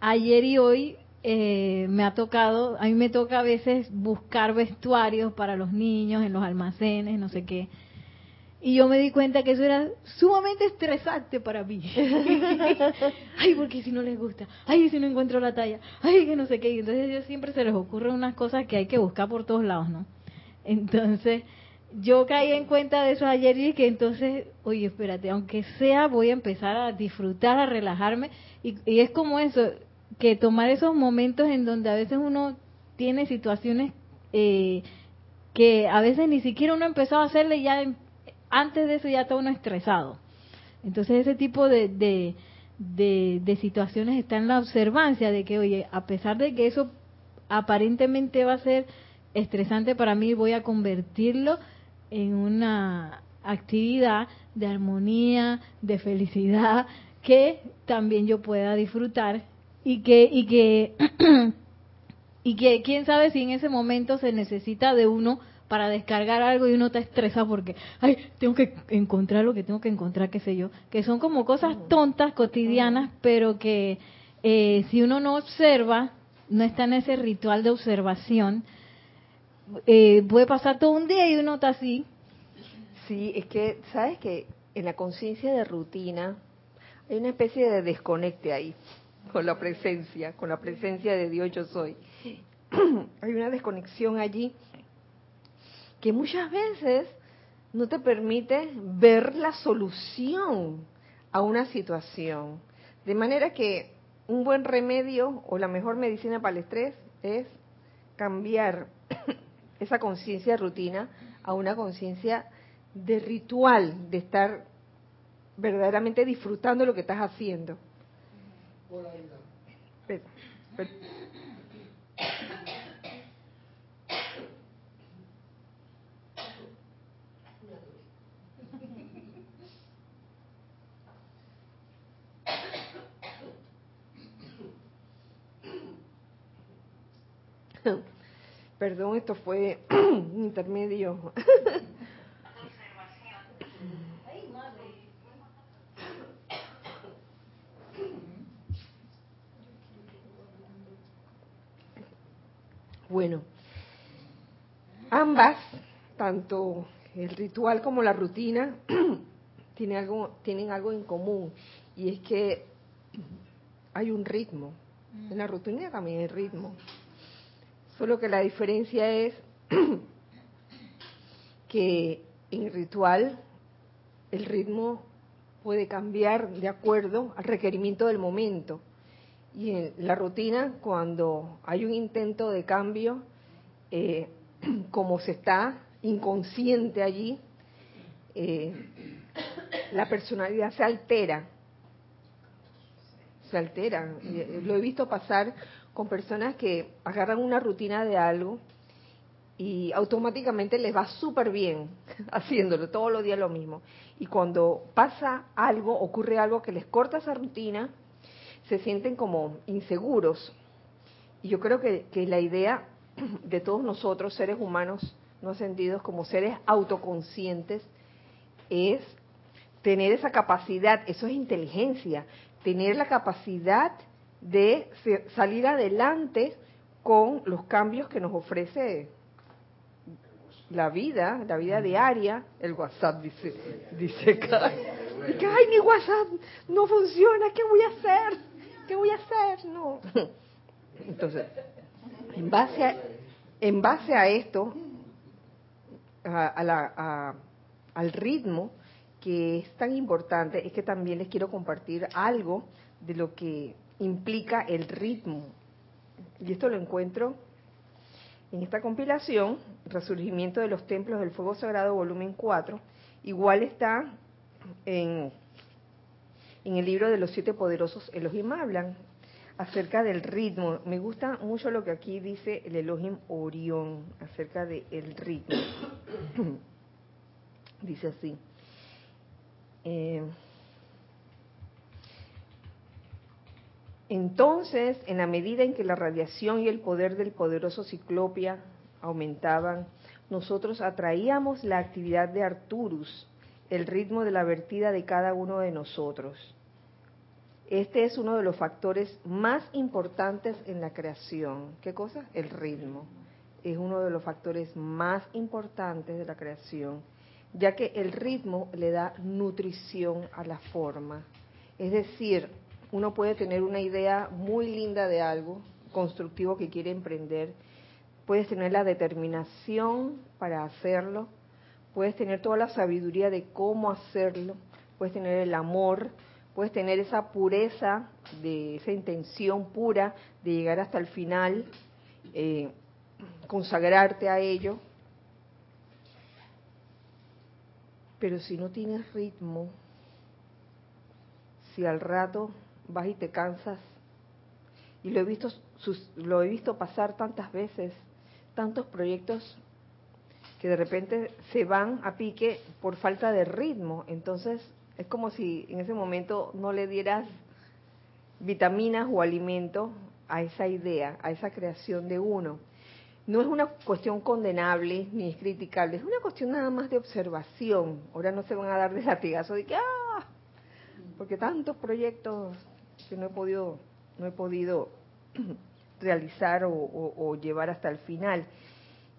ayer y hoy eh, me ha tocado, a mí me toca a veces buscar vestuarios para los niños en los almacenes, no sé qué. Y yo me di cuenta que eso era sumamente estresante para mí. [LAUGHS] ay, porque si no les gusta, ay, si no encuentro la talla, ay, que no sé qué. Y entonces yo siempre se les ocurren unas cosas que hay que buscar por todos lados, ¿no? Entonces, yo caí en cuenta de eso ayer y que entonces, oye, espérate, aunque sea, voy a empezar a disfrutar, a relajarme. Y, es como eso, que tomar esos momentos en donde a veces uno tiene situaciones eh, que a veces ni siquiera uno ha empezado a hacerle y ya antes de eso ya está uno estresado. Entonces ese tipo de, de, de, de situaciones está en la observancia de que, oye, a pesar de que eso aparentemente va a ser estresante para mí, voy a convertirlo en una actividad de armonía, de felicidad, que también yo pueda disfrutar y que, y que, [CLEARS THROAT] y que quién sabe si en ese momento se necesita de uno para descargar algo y uno está estresado porque, ay, tengo que encontrar lo que tengo que encontrar, qué sé yo, que son como cosas tontas, cotidianas, pero que eh, si uno no observa, no está en ese ritual de observación, eh, puede pasar todo un día y uno está así. Sí, es que, ¿sabes que En la conciencia de rutina hay una especie de desconecte ahí con la presencia, con la presencia de Dios yo soy. [CLEARS THROAT] hay una desconexión allí que muchas veces no te permite ver la solución a una situación. De manera que un buen remedio o la mejor medicina para el estrés es cambiar [CLEARS THROAT] esa conciencia de rutina a una conciencia de ritual, de estar verdaderamente disfrutando lo que estás haciendo. Espera, espera. Perdón, esto fue [CLEARS THROAT] intermedio. [LAUGHS] Bueno, ambas, tanto el ritual como la rutina, [CLEARS THROAT] tienen algo, tienen algo en común y es que hay un ritmo. En la rutina también hay ritmo. Solo que la diferencia es [CLEARS THROAT] que en ritual el ritmo puede cambiar de acuerdo al requerimiento del momento. Y en la rutina, cuando hay un intento de cambio, eh, [CLEARS THROAT] como se está inconsciente allí, eh, la personalidad se altera. Se altera. Eh, lo he visto pasar con personas que agarran una rutina de algo y automáticamente les va súper bien [LAUGHS] haciéndolo todos los días lo mismo. Y cuando pasa algo, ocurre algo que les corta esa rutina, se sienten como inseguros. Y yo creo que, que la idea [CLEARS THROAT] de todos nosotros, seres humanos no ascendidos, como seres autoconscientes, es tener esa capacidad, eso es inteligencia, tener la capacidad de salir adelante con los cambios que nos ofrece la vida, la vida diaria, el WhatsApp dice, dice que, ay, mi WhatsApp no funciona, ¿qué voy a hacer? ¿Qué voy a hacer? No. [LAUGHS] Entonces, en base a, en base a esto, a, al ritmo que es tan importante, es que también les quiero compartir algo de lo que implica el ritmo. Y esto lo encuentro en esta compilación, Resurgimiento de los Templos del Fuego Sagrado, volumen 4. Igual está en, en el libro de los siete poderosos Elohim hablan acerca del ritmo. Me gusta mucho lo que aquí dice el Elohim Orión acerca del ritmo. [COUGHS] dice así. Eh, entonces, en la medida en que la radiación y el poder del poderoso ciclopia aumentaban, nosotros atraíamos la actividad de Arturus, el ritmo de la vertida de cada uno de nosotros. Este es uno de los factores más importantes en la creación. ¿Qué cosa? El ritmo. Es uno de los factores más importantes de la creación ya que el ritmo le da nutrición a la forma. Es decir, uno puede tener una idea muy linda de algo constructivo que quiere emprender, puedes tener la determinación para hacerlo, puedes tener toda la sabiduría de cómo hacerlo, puedes tener el amor, puedes tener esa pureza de esa intención pura de llegar hasta el final, eh, consagrarte a ello, Pero si no tienes ritmo, si al rato vas y te cansas, y lo he visto, lo he visto pasar tantas veces, tantos proyectos que de repente se van a pique por falta de ritmo. Entonces es como si en ese momento no le dieras vitaminas o alimento a esa idea, a esa creación de uno no es una cuestión condenable ni es criticable, es una cuestión nada más de observación. Ahora no se van a dar de latigazo de que, ah, porque tantos proyectos que no he podido, no he podido [CLEARS THROAT] realizar o, llevar hasta el final.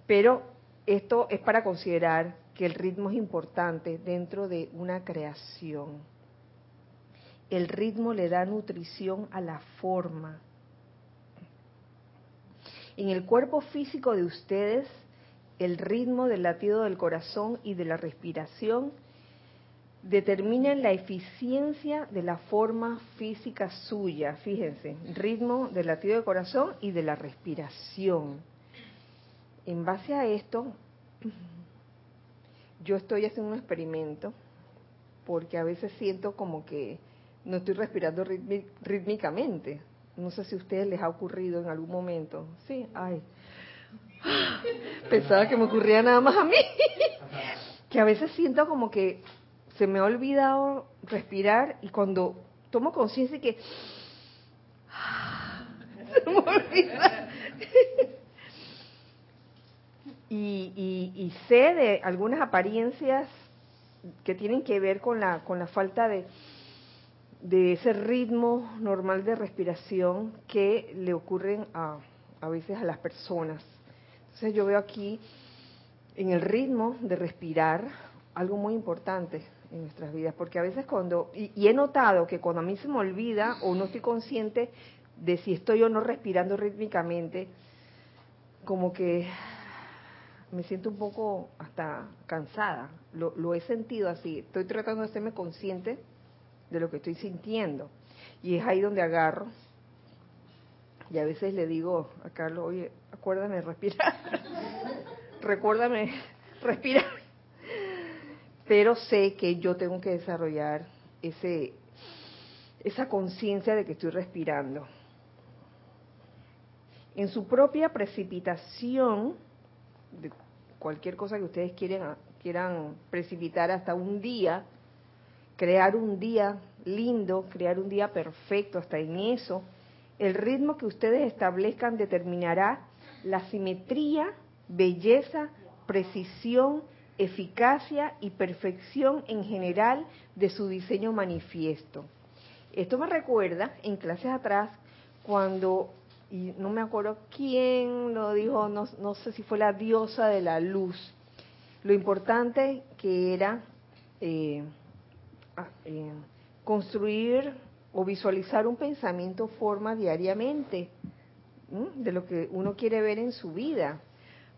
Pero esto es para considerar que el ritmo es importante dentro de una creación. El ritmo le da nutrición a la forma en el cuerpo físico de ustedes, el ritmo del latido del corazón y de la respiración determinan la eficiencia de la forma física suya. Fíjense, ritmo del latido del corazón y de la respiración. En base a esto, yo estoy haciendo un experimento porque a veces siento como que no estoy respirando rítmicamente. No sé si a ustedes les ha ocurrido en algún momento. Sí, ay. Pensaba que me ocurría nada más a mí. [LAUGHS] que a veces siento como que se me ha olvidado respirar y cuando tomo conciencia que [SIGHS] se me olvida. [LAUGHS] y, y, sé de algunas apariencias que tienen que ver con la, con la falta de, de ese ritmo normal de respiración que le ocurren a, a veces a las personas. Entonces yo veo aquí en el ritmo de respirar algo muy importante. En nuestras vidas, porque a veces cuando, y, he notado que cuando a mí se me olvida o no estoy consciente de si estoy o no respirando rítmicamente, como que me siento un poco hasta cansada, lo, lo he sentido así, estoy tratando de hacerme consciente de lo que estoy sintiendo, y es ahí donde agarro, y a veces le digo a Carlos, oye, acuérdame respirar, [LAUGHS] recuérdame respirar pero sé que yo tengo que desarrollar ese esa conciencia de que estoy respirando. En su propia precipitación, de cualquier cosa que ustedes quieran, quieran precipitar hasta un día, crear un día lindo, crear un día perfecto, hasta en eso, el ritmo que ustedes establezcan determinará la simetría, belleza, precisión eficacia y perfección en general de su diseño manifiesto. Esto me recuerda en clases atrás cuando, y no me acuerdo quién lo dijo, no, sé si fue la diosa de la luz, lo importante que era eh, ah, eh, construir o visualizar un pensamiento forma diariamente de lo que uno quiere ver en su vida,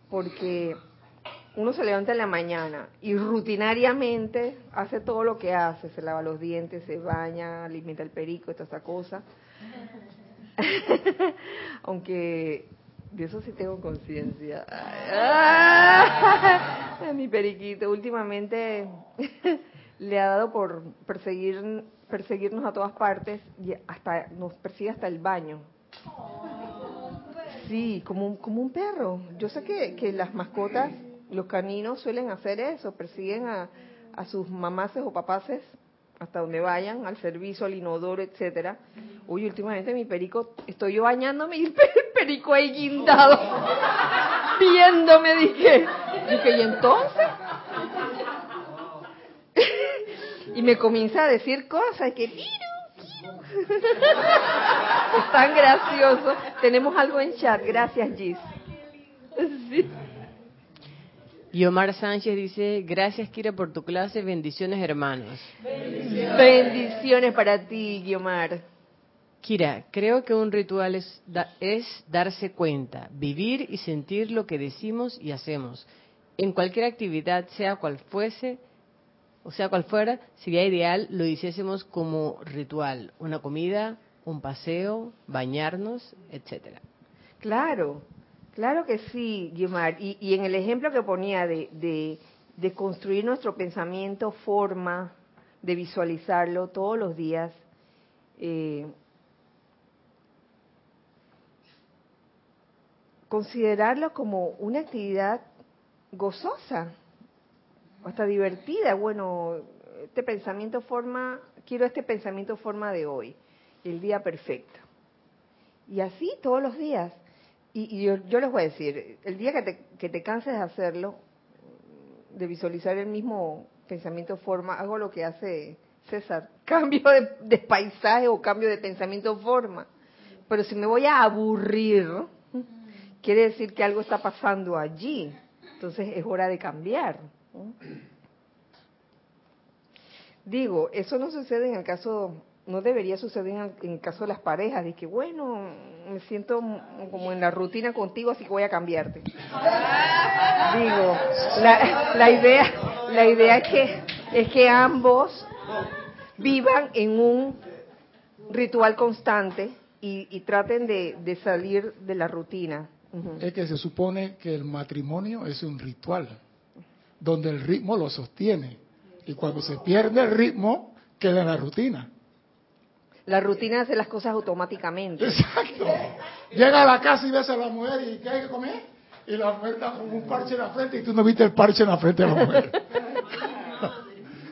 porque uno se levanta en la mañana y rutinariamente hace todo lo que hace, se lava los dientes, se baña, alimenta el perico, toda esa cosa. [LAUGHS] Aunque de eso sí tengo conciencia. Mi periquito últimamente [LAUGHS] le ha dado por perseguir perseguirnos a todas partes y hasta nos persigue hasta el baño. Sí, como un, como un perro. Yo sé que, que las mascotas los caninos suelen hacer eso, persiguen a, a sus mamaces o papaces hasta donde vayan, al servicio, al inodoro, etcétera. Uy, últimamente mi perico, estoy yo bañándome y el perico ahí guindado, [LAUGHS] viéndome, dije, dije, ¿y entonces? y me comienza a decir cosas, que [LAUGHS] es tan gracioso. Tenemos algo en chat, gracias Gis. Sí. Y Omar Sánchez dice, gracias Kira por tu clase, bendiciones hermanos. Bendiciones, para ti, Guiomar. Kira, creo que un ritual es, es darse cuenta, vivir y sentir lo que decimos y hacemos. En cualquier actividad, sea cual fuese, o sea cual fuera, sería ideal lo hiciésemos como ritual, una comida, un paseo, bañarnos, etcétera. Claro, Claro que sí, Guimar. Y, en el ejemplo que ponía de, construir nuestro pensamiento, forma, de visualizarlo todos los días, eh, considerarlo como una actividad gozosa, hasta divertida. Bueno, este pensamiento forma, quiero este pensamiento forma de hoy, el día perfecto. Y así todos los días. Y, yo, les voy a decir, el día que te, que te canses de hacerlo, de visualizar el mismo pensamiento forma, hago lo que hace César, [LAUGHS] cambio de, paisaje o cambio de pensamiento forma. Pero si me voy a aburrir, quiere decir que algo está pasando allí. Entonces es hora de cambiar. Digo, eso no sucede en el caso no debería suceder en el, caso de las parejas, de que bueno, me siento como en la rutina contigo, así que voy a cambiarte. Digo, la, idea, la idea es que es que ambos vivan en un ritual constante y, traten de, salir de la rutina. Es que se supone que el matrimonio es un ritual, donde el ritmo lo sostiene. Y cuando se pierde el ritmo, queda la rutina. La rutina hace las cosas automáticamente. Exacto. Llega a la casa y ves a la mujer y ¿qué hay que comer? Y la mujer está con un parche en la frente y tú no viste el parche en la frente de la mujer. [LAUGHS]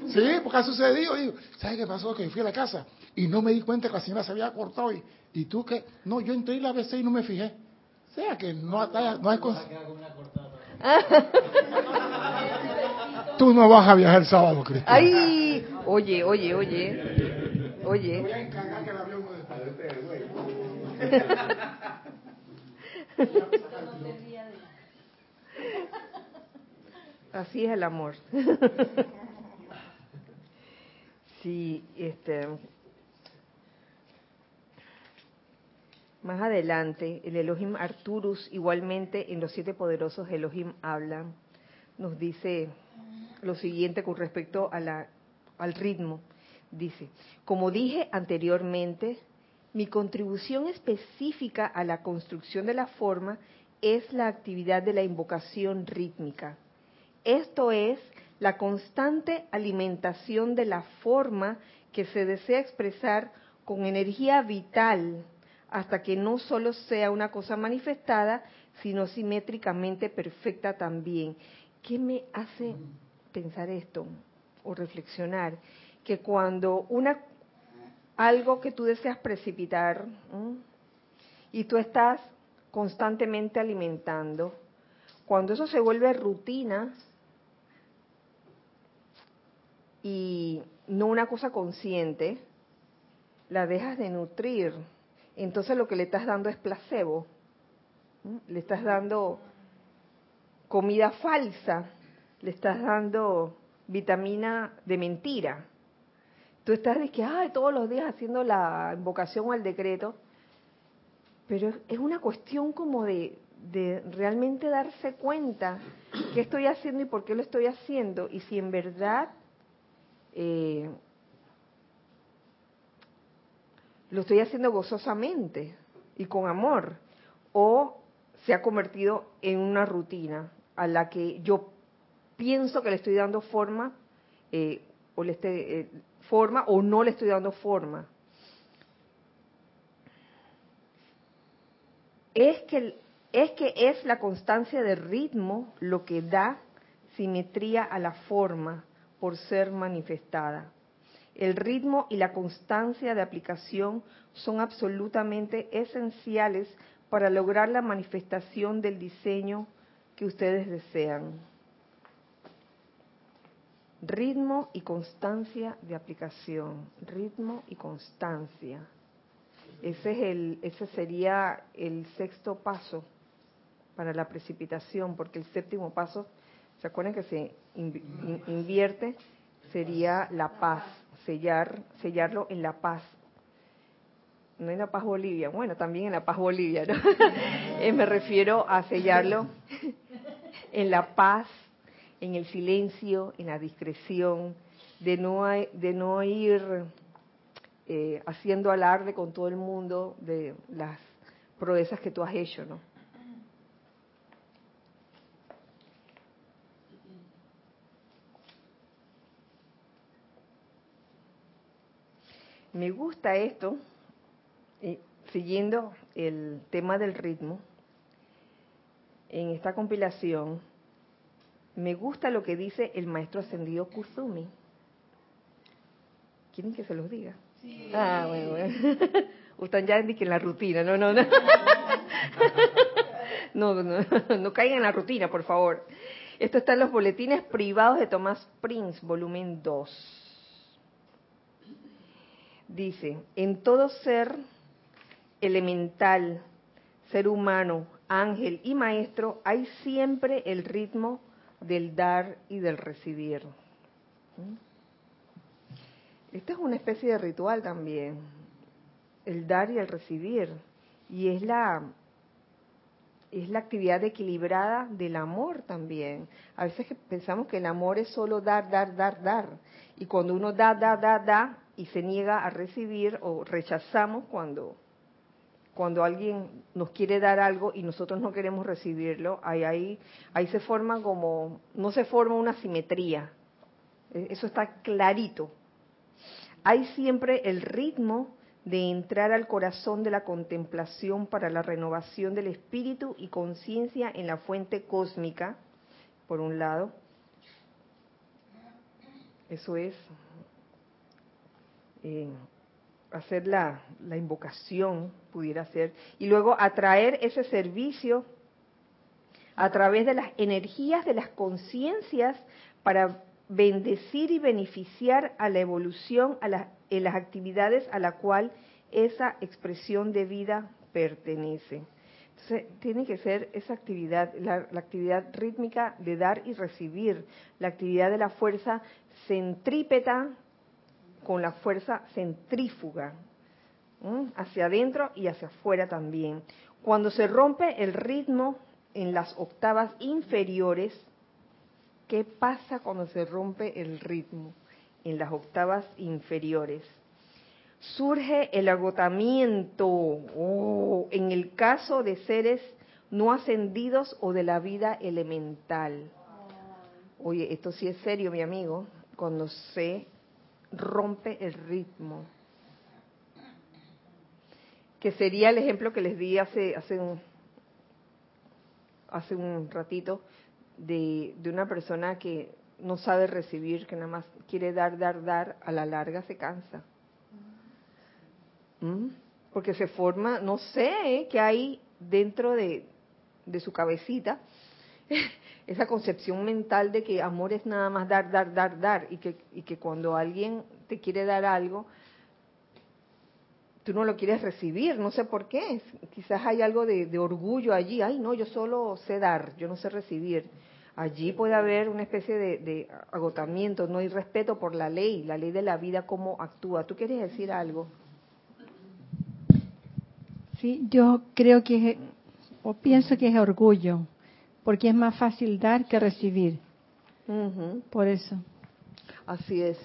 sí, porque ha sucedido. Digo, ¿sabes qué pasó? Que fui a la casa y no me di cuenta que la señora se había cortado. Y, y tú que, no, yo entré y la besé y no me fijé. O sea que no, no hay cosas. [LAUGHS] Tú no vas a viajar el sábado, Cristian. Ay, oye, oye, oye. Oye. Voy a encargar que el avión [LAUGHS] Así es el amor. Sí, este. Más adelante, el Elohim Arturus, igualmente en los siete poderosos Elohim hablan, nos dice lo siguiente con respecto a la, al ritmo. Dice, como dije anteriormente, mi contribución específica a la construcción de la forma es la actividad de la invocación rítmica. Esto es la constante alimentación de la forma que se desea expresar con energía vital hasta que no solo sea una cosa manifestada, sino simétricamente perfecta también. ¿Qué me hace pensar esto o reflexionar? Que cuando una algo que tú deseas precipitar y tú estás constantemente alimentando, cuando eso se vuelve rutina y no una cosa consciente, la dejas de nutrir. Entonces lo que le estás dando es placebo. Le estás dando comida falsa, le estás dando vitamina de mentira. Tú estás de que, ay, todos los días haciendo la invocación o el decreto, pero es una cuestión como de, realmente darse cuenta qué estoy haciendo y por qué lo estoy haciendo, y si en verdad eh, lo estoy haciendo gozosamente y con amor, o se ha convertido en una rutina a la que yo pienso que le estoy dando forma eh, o le estoy, eh, forma o no le estoy dando forma. Es que, es que es la constancia de ritmo lo que da simetría a la forma por ser manifestada. El ritmo y la constancia de aplicación son absolutamente esenciales para lograr la manifestación del diseño que ustedes desean. Ritmo y constancia de aplicación. Ritmo y constancia. Ese, es el, ese sería el sexto paso para la precipitación, porque el séptimo paso, ¿se acuerdan que se invierte? Sería la paz, sellar, sellarlo en la paz. No en la paz Bolivia, bueno, también en la paz Bolivia, ¿no? [LAUGHS] Eh, me refiero a sellarlo en la paz en el silencio, en la discreción, de no, de no ir eh, haciendo alarde con todo el mundo de las proezas que tú has hecho, ¿no? Me gusta esto, siguiendo el tema del ritmo, en esta compilación me gusta lo que dice el maestro ascendido Kusumi. ¿Quieren que se los diga? Sí. Ah, bueno, bueno. [LAUGHS] Están ya en la rutina, no, no, no. [LAUGHS] No, no, no caigan en la rutina, por favor. Esto está en los boletines privados de Tomás Prince, volumen 2. Dice, en todo ser elemental, ser humano, ángel y maestro, hay siempre el ritmo del dar y del recibir. Esta es una especie de ritual también, el dar y el recibir, y es la es la actividad equilibrada del amor también. A veces pensamos que el amor es solo dar, dar, dar, dar, y cuando uno da, da, da, da y se niega a recibir o rechazamos cuando cuando alguien nos quiere dar algo y nosotros no queremos recibirlo, ahí, ahí, se forma como, no se forma una simetría. E, eso está clarito. Hay siempre el ritmo de entrar al corazón de la contemplación para la renovación del espíritu y conciencia en la fuente cósmica, por un lado. Eso es eh, hacer la, invocación, pudiera ser, y luego atraer ese servicio a través de las energías de las conciencias para bendecir y beneficiar a la evolución a en las actividades a la cual esa expresión de vida pertenece. Entonces, tiene que ser esa actividad, la, la, actividad rítmica de dar y recibir, la actividad de la fuerza centrípeta con la fuerza centrífuga, hacia adentro y hacia afuera también. Cuando se rompe el ritmo en las octavas inferiores, ¿qué pasa cuando se rompe el ritmo en las octavas inferiores? Surge el agotamiento, oh, en el caso de seres no ascendidos o de la vida elemental. Oye, esto sí es serio, mi amigo, cuando se rompe el ritmo. Que sería el ejemplo que les di hace, hace, un, hace un ratito de, de una persona que no sabe recibir, que nada más quiere dar, dar, dar, a la larga se cansa. ¿Mm? Porque se forma, no sé, qué hay dentro de, de su cabecita, [LAUGHS] esa concepción mental de que amor es nada más dar, dar, dar, dar, y que, y que cuando alguien te quiere dar algo, tú no lo quieres recibir, no sé por qué, quizás hay algo de, de orgullo allí, ay no, yo solo sé dar, yo no sé recibir. Allí puede haber una especie de, de agotamiento, no hay respeto por la ley, la ley de la vida, cómo actúa. ¿Tú quieres decir algo? Sí, yo creo que es, o pienso que es orgullo, porque es más fácil dar que recibir. Por eso, Así es.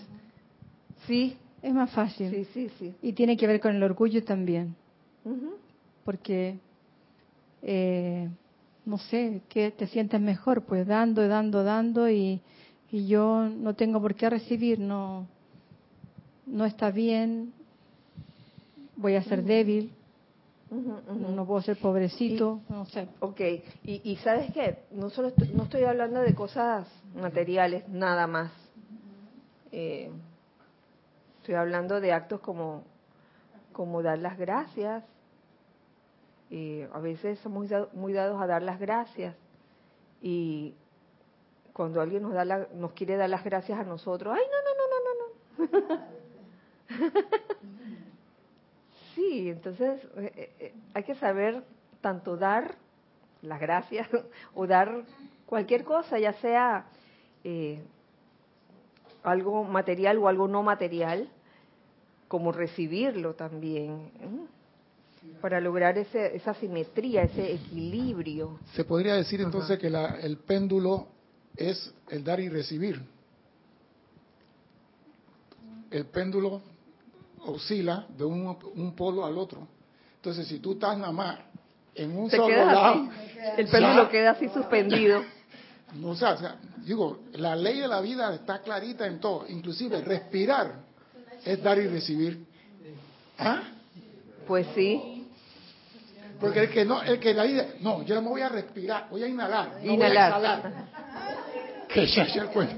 Sí, es más fácil. sí, sí, sí. Y tiene que ver con el orgullo también, porque, eh, no sé, que te sientes mejor, pues dando, dando, dando, y, y yo no tengo por qué recibir, no, no está bien, voy a ser débil, ujú. no puedo ser pobrecito, no sé. Ok, y, y sabes qué, no solo estoy, no estoy hablando de cosas materiales, nada más. Eh, estoy hablando de actos como, como dar las gracias. Eh, a veces somos muy dados a dar las gracias y cuando alguien nos da la- nos quiere dar las gracias a nosotros, ay no no no no no no. [LAUGHS] Sí, entonces eh, eh, eh, hay que saber tanto dar las gracias [LAUGHS] o dar cualquier cosa, ya sea eh, algo material o algo no material, como recibirlo también, ¿eh? para lograr ese, esa simetría, ese equilibrio. Se podría decir entonces que la- el péndulo es el dar y recibir. El péndulo oscila de un, un polo al otro. Entonces, si tú estás nada más en un solo lado, el péndulo ya, queda así suspendido. no, o sea, digo, la ley de la vida está clarita en todo, inclusive respirar es dar y recibir. ¿Ah? Pues sí, Porque el que no, el que la dice, no, yo no me voy a respirar, voy a inhalar, no Inhalar. voy a exhalar. Que se hace el cuento.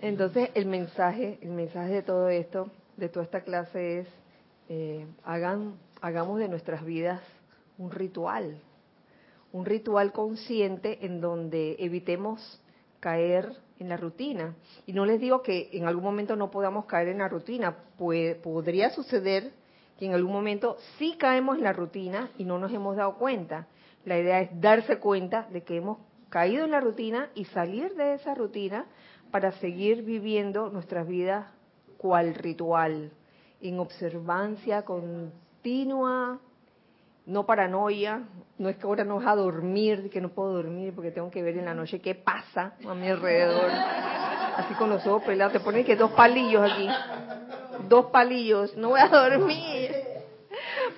Entonces el mensaje, el mensaje de todo esto, de toda esta clase es, eh, hagan, hagamos de nuestras vidas un ritual, un ritual consciente en donde evitemos caer en la rutina. Y no les digo que en algún momento no podamos caer en la rutina, podría suceder que en algún momento sí caemos en la rutina y no nos hemos dado cuenta. La idea es darse cuenta de que hemos caído en la rutina y salir de esa rutina para seguir viviendo nuestras vidas cual ritual, en observancia continua, no paranoia, no es que ahora no vas a dormir, que no puedo dormir porque tengo que ver en la noche qué pasa a mi alrededor. Así con los ojos pelados, te ponen que dos palillos aquí, dos palillos, no voy a dormir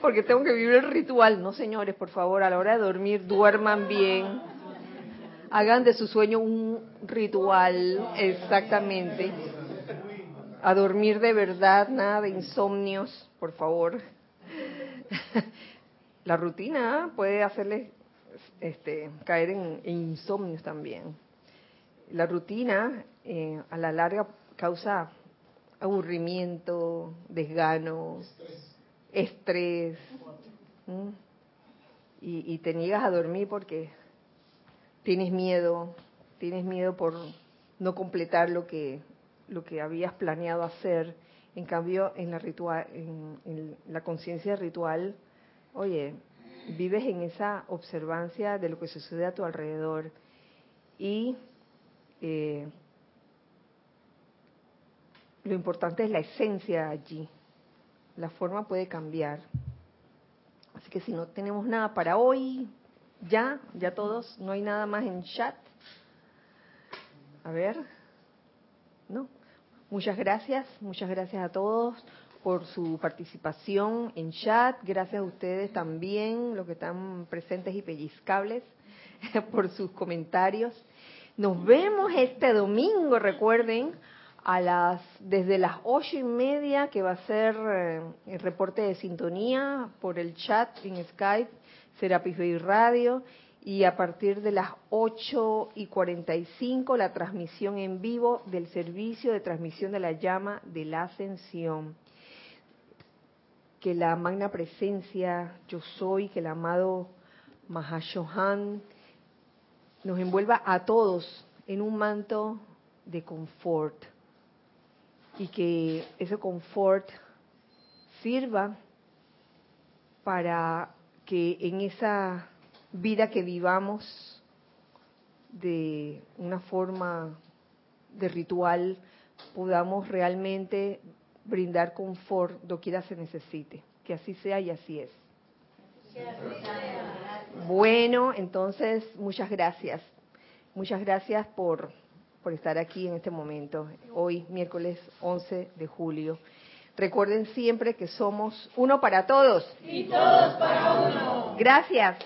porque tengo que vivir el ritual. No, señores, por favor, a la hora de dormir duerman bien. Hagan de su sueño un ritual, exactamente. A dormir de verdad, nada de insomnios, por favor. La rutina puede hacerles este, caer en, en insomnios también. La rutina eh, a la larga causa aburrimiento, desgano, estrés, y, te niegas a dormir porque tienes miedo, tienes miedo por no completar lo que lo que habías planeado hacer. En cambio, en la en la conciencia ritual, oye, vives en esa observancia de lo que sucede a tu alrededor y eh, lo importante es la esencia allí. La forma puede cambiar. Así que si no tenemos nada para hoy, ya, ya todos, no hay nada más en chat. A ver, no. Muchas gracias, muchas gracias a todos por su participación en chat. Gracias a ustedes también, los que están presentes y pellizcables, [LAUGHS] por sus comentarios. Nos vemos este domingo, recuerden, a las desde las ocho y media que va a ser eh, el reporte de sintonía por el chat en Skype, Serapis Bay Radio, y a partir de las ocho y cuarenta y cinco la transmisión en vivo del servicio de transmisión de la llama de la ascensión. Que la magna presencia, yo soy, que el amado Mahashohan nos envuelva a todos en un manto de confort. Y que ese confort sirva para que en esa vida que vivamos de una forma de ritual podamos realmente brindar confort doquiera se necesite. Que así sea y así es. Bueno, entonces muchas gracias. Muchas gracias por por estar aquí en este momento, hoy miércoles 11 de julio. Recuerden siempre que somos uno para todos. Y todos para uno. Gracias.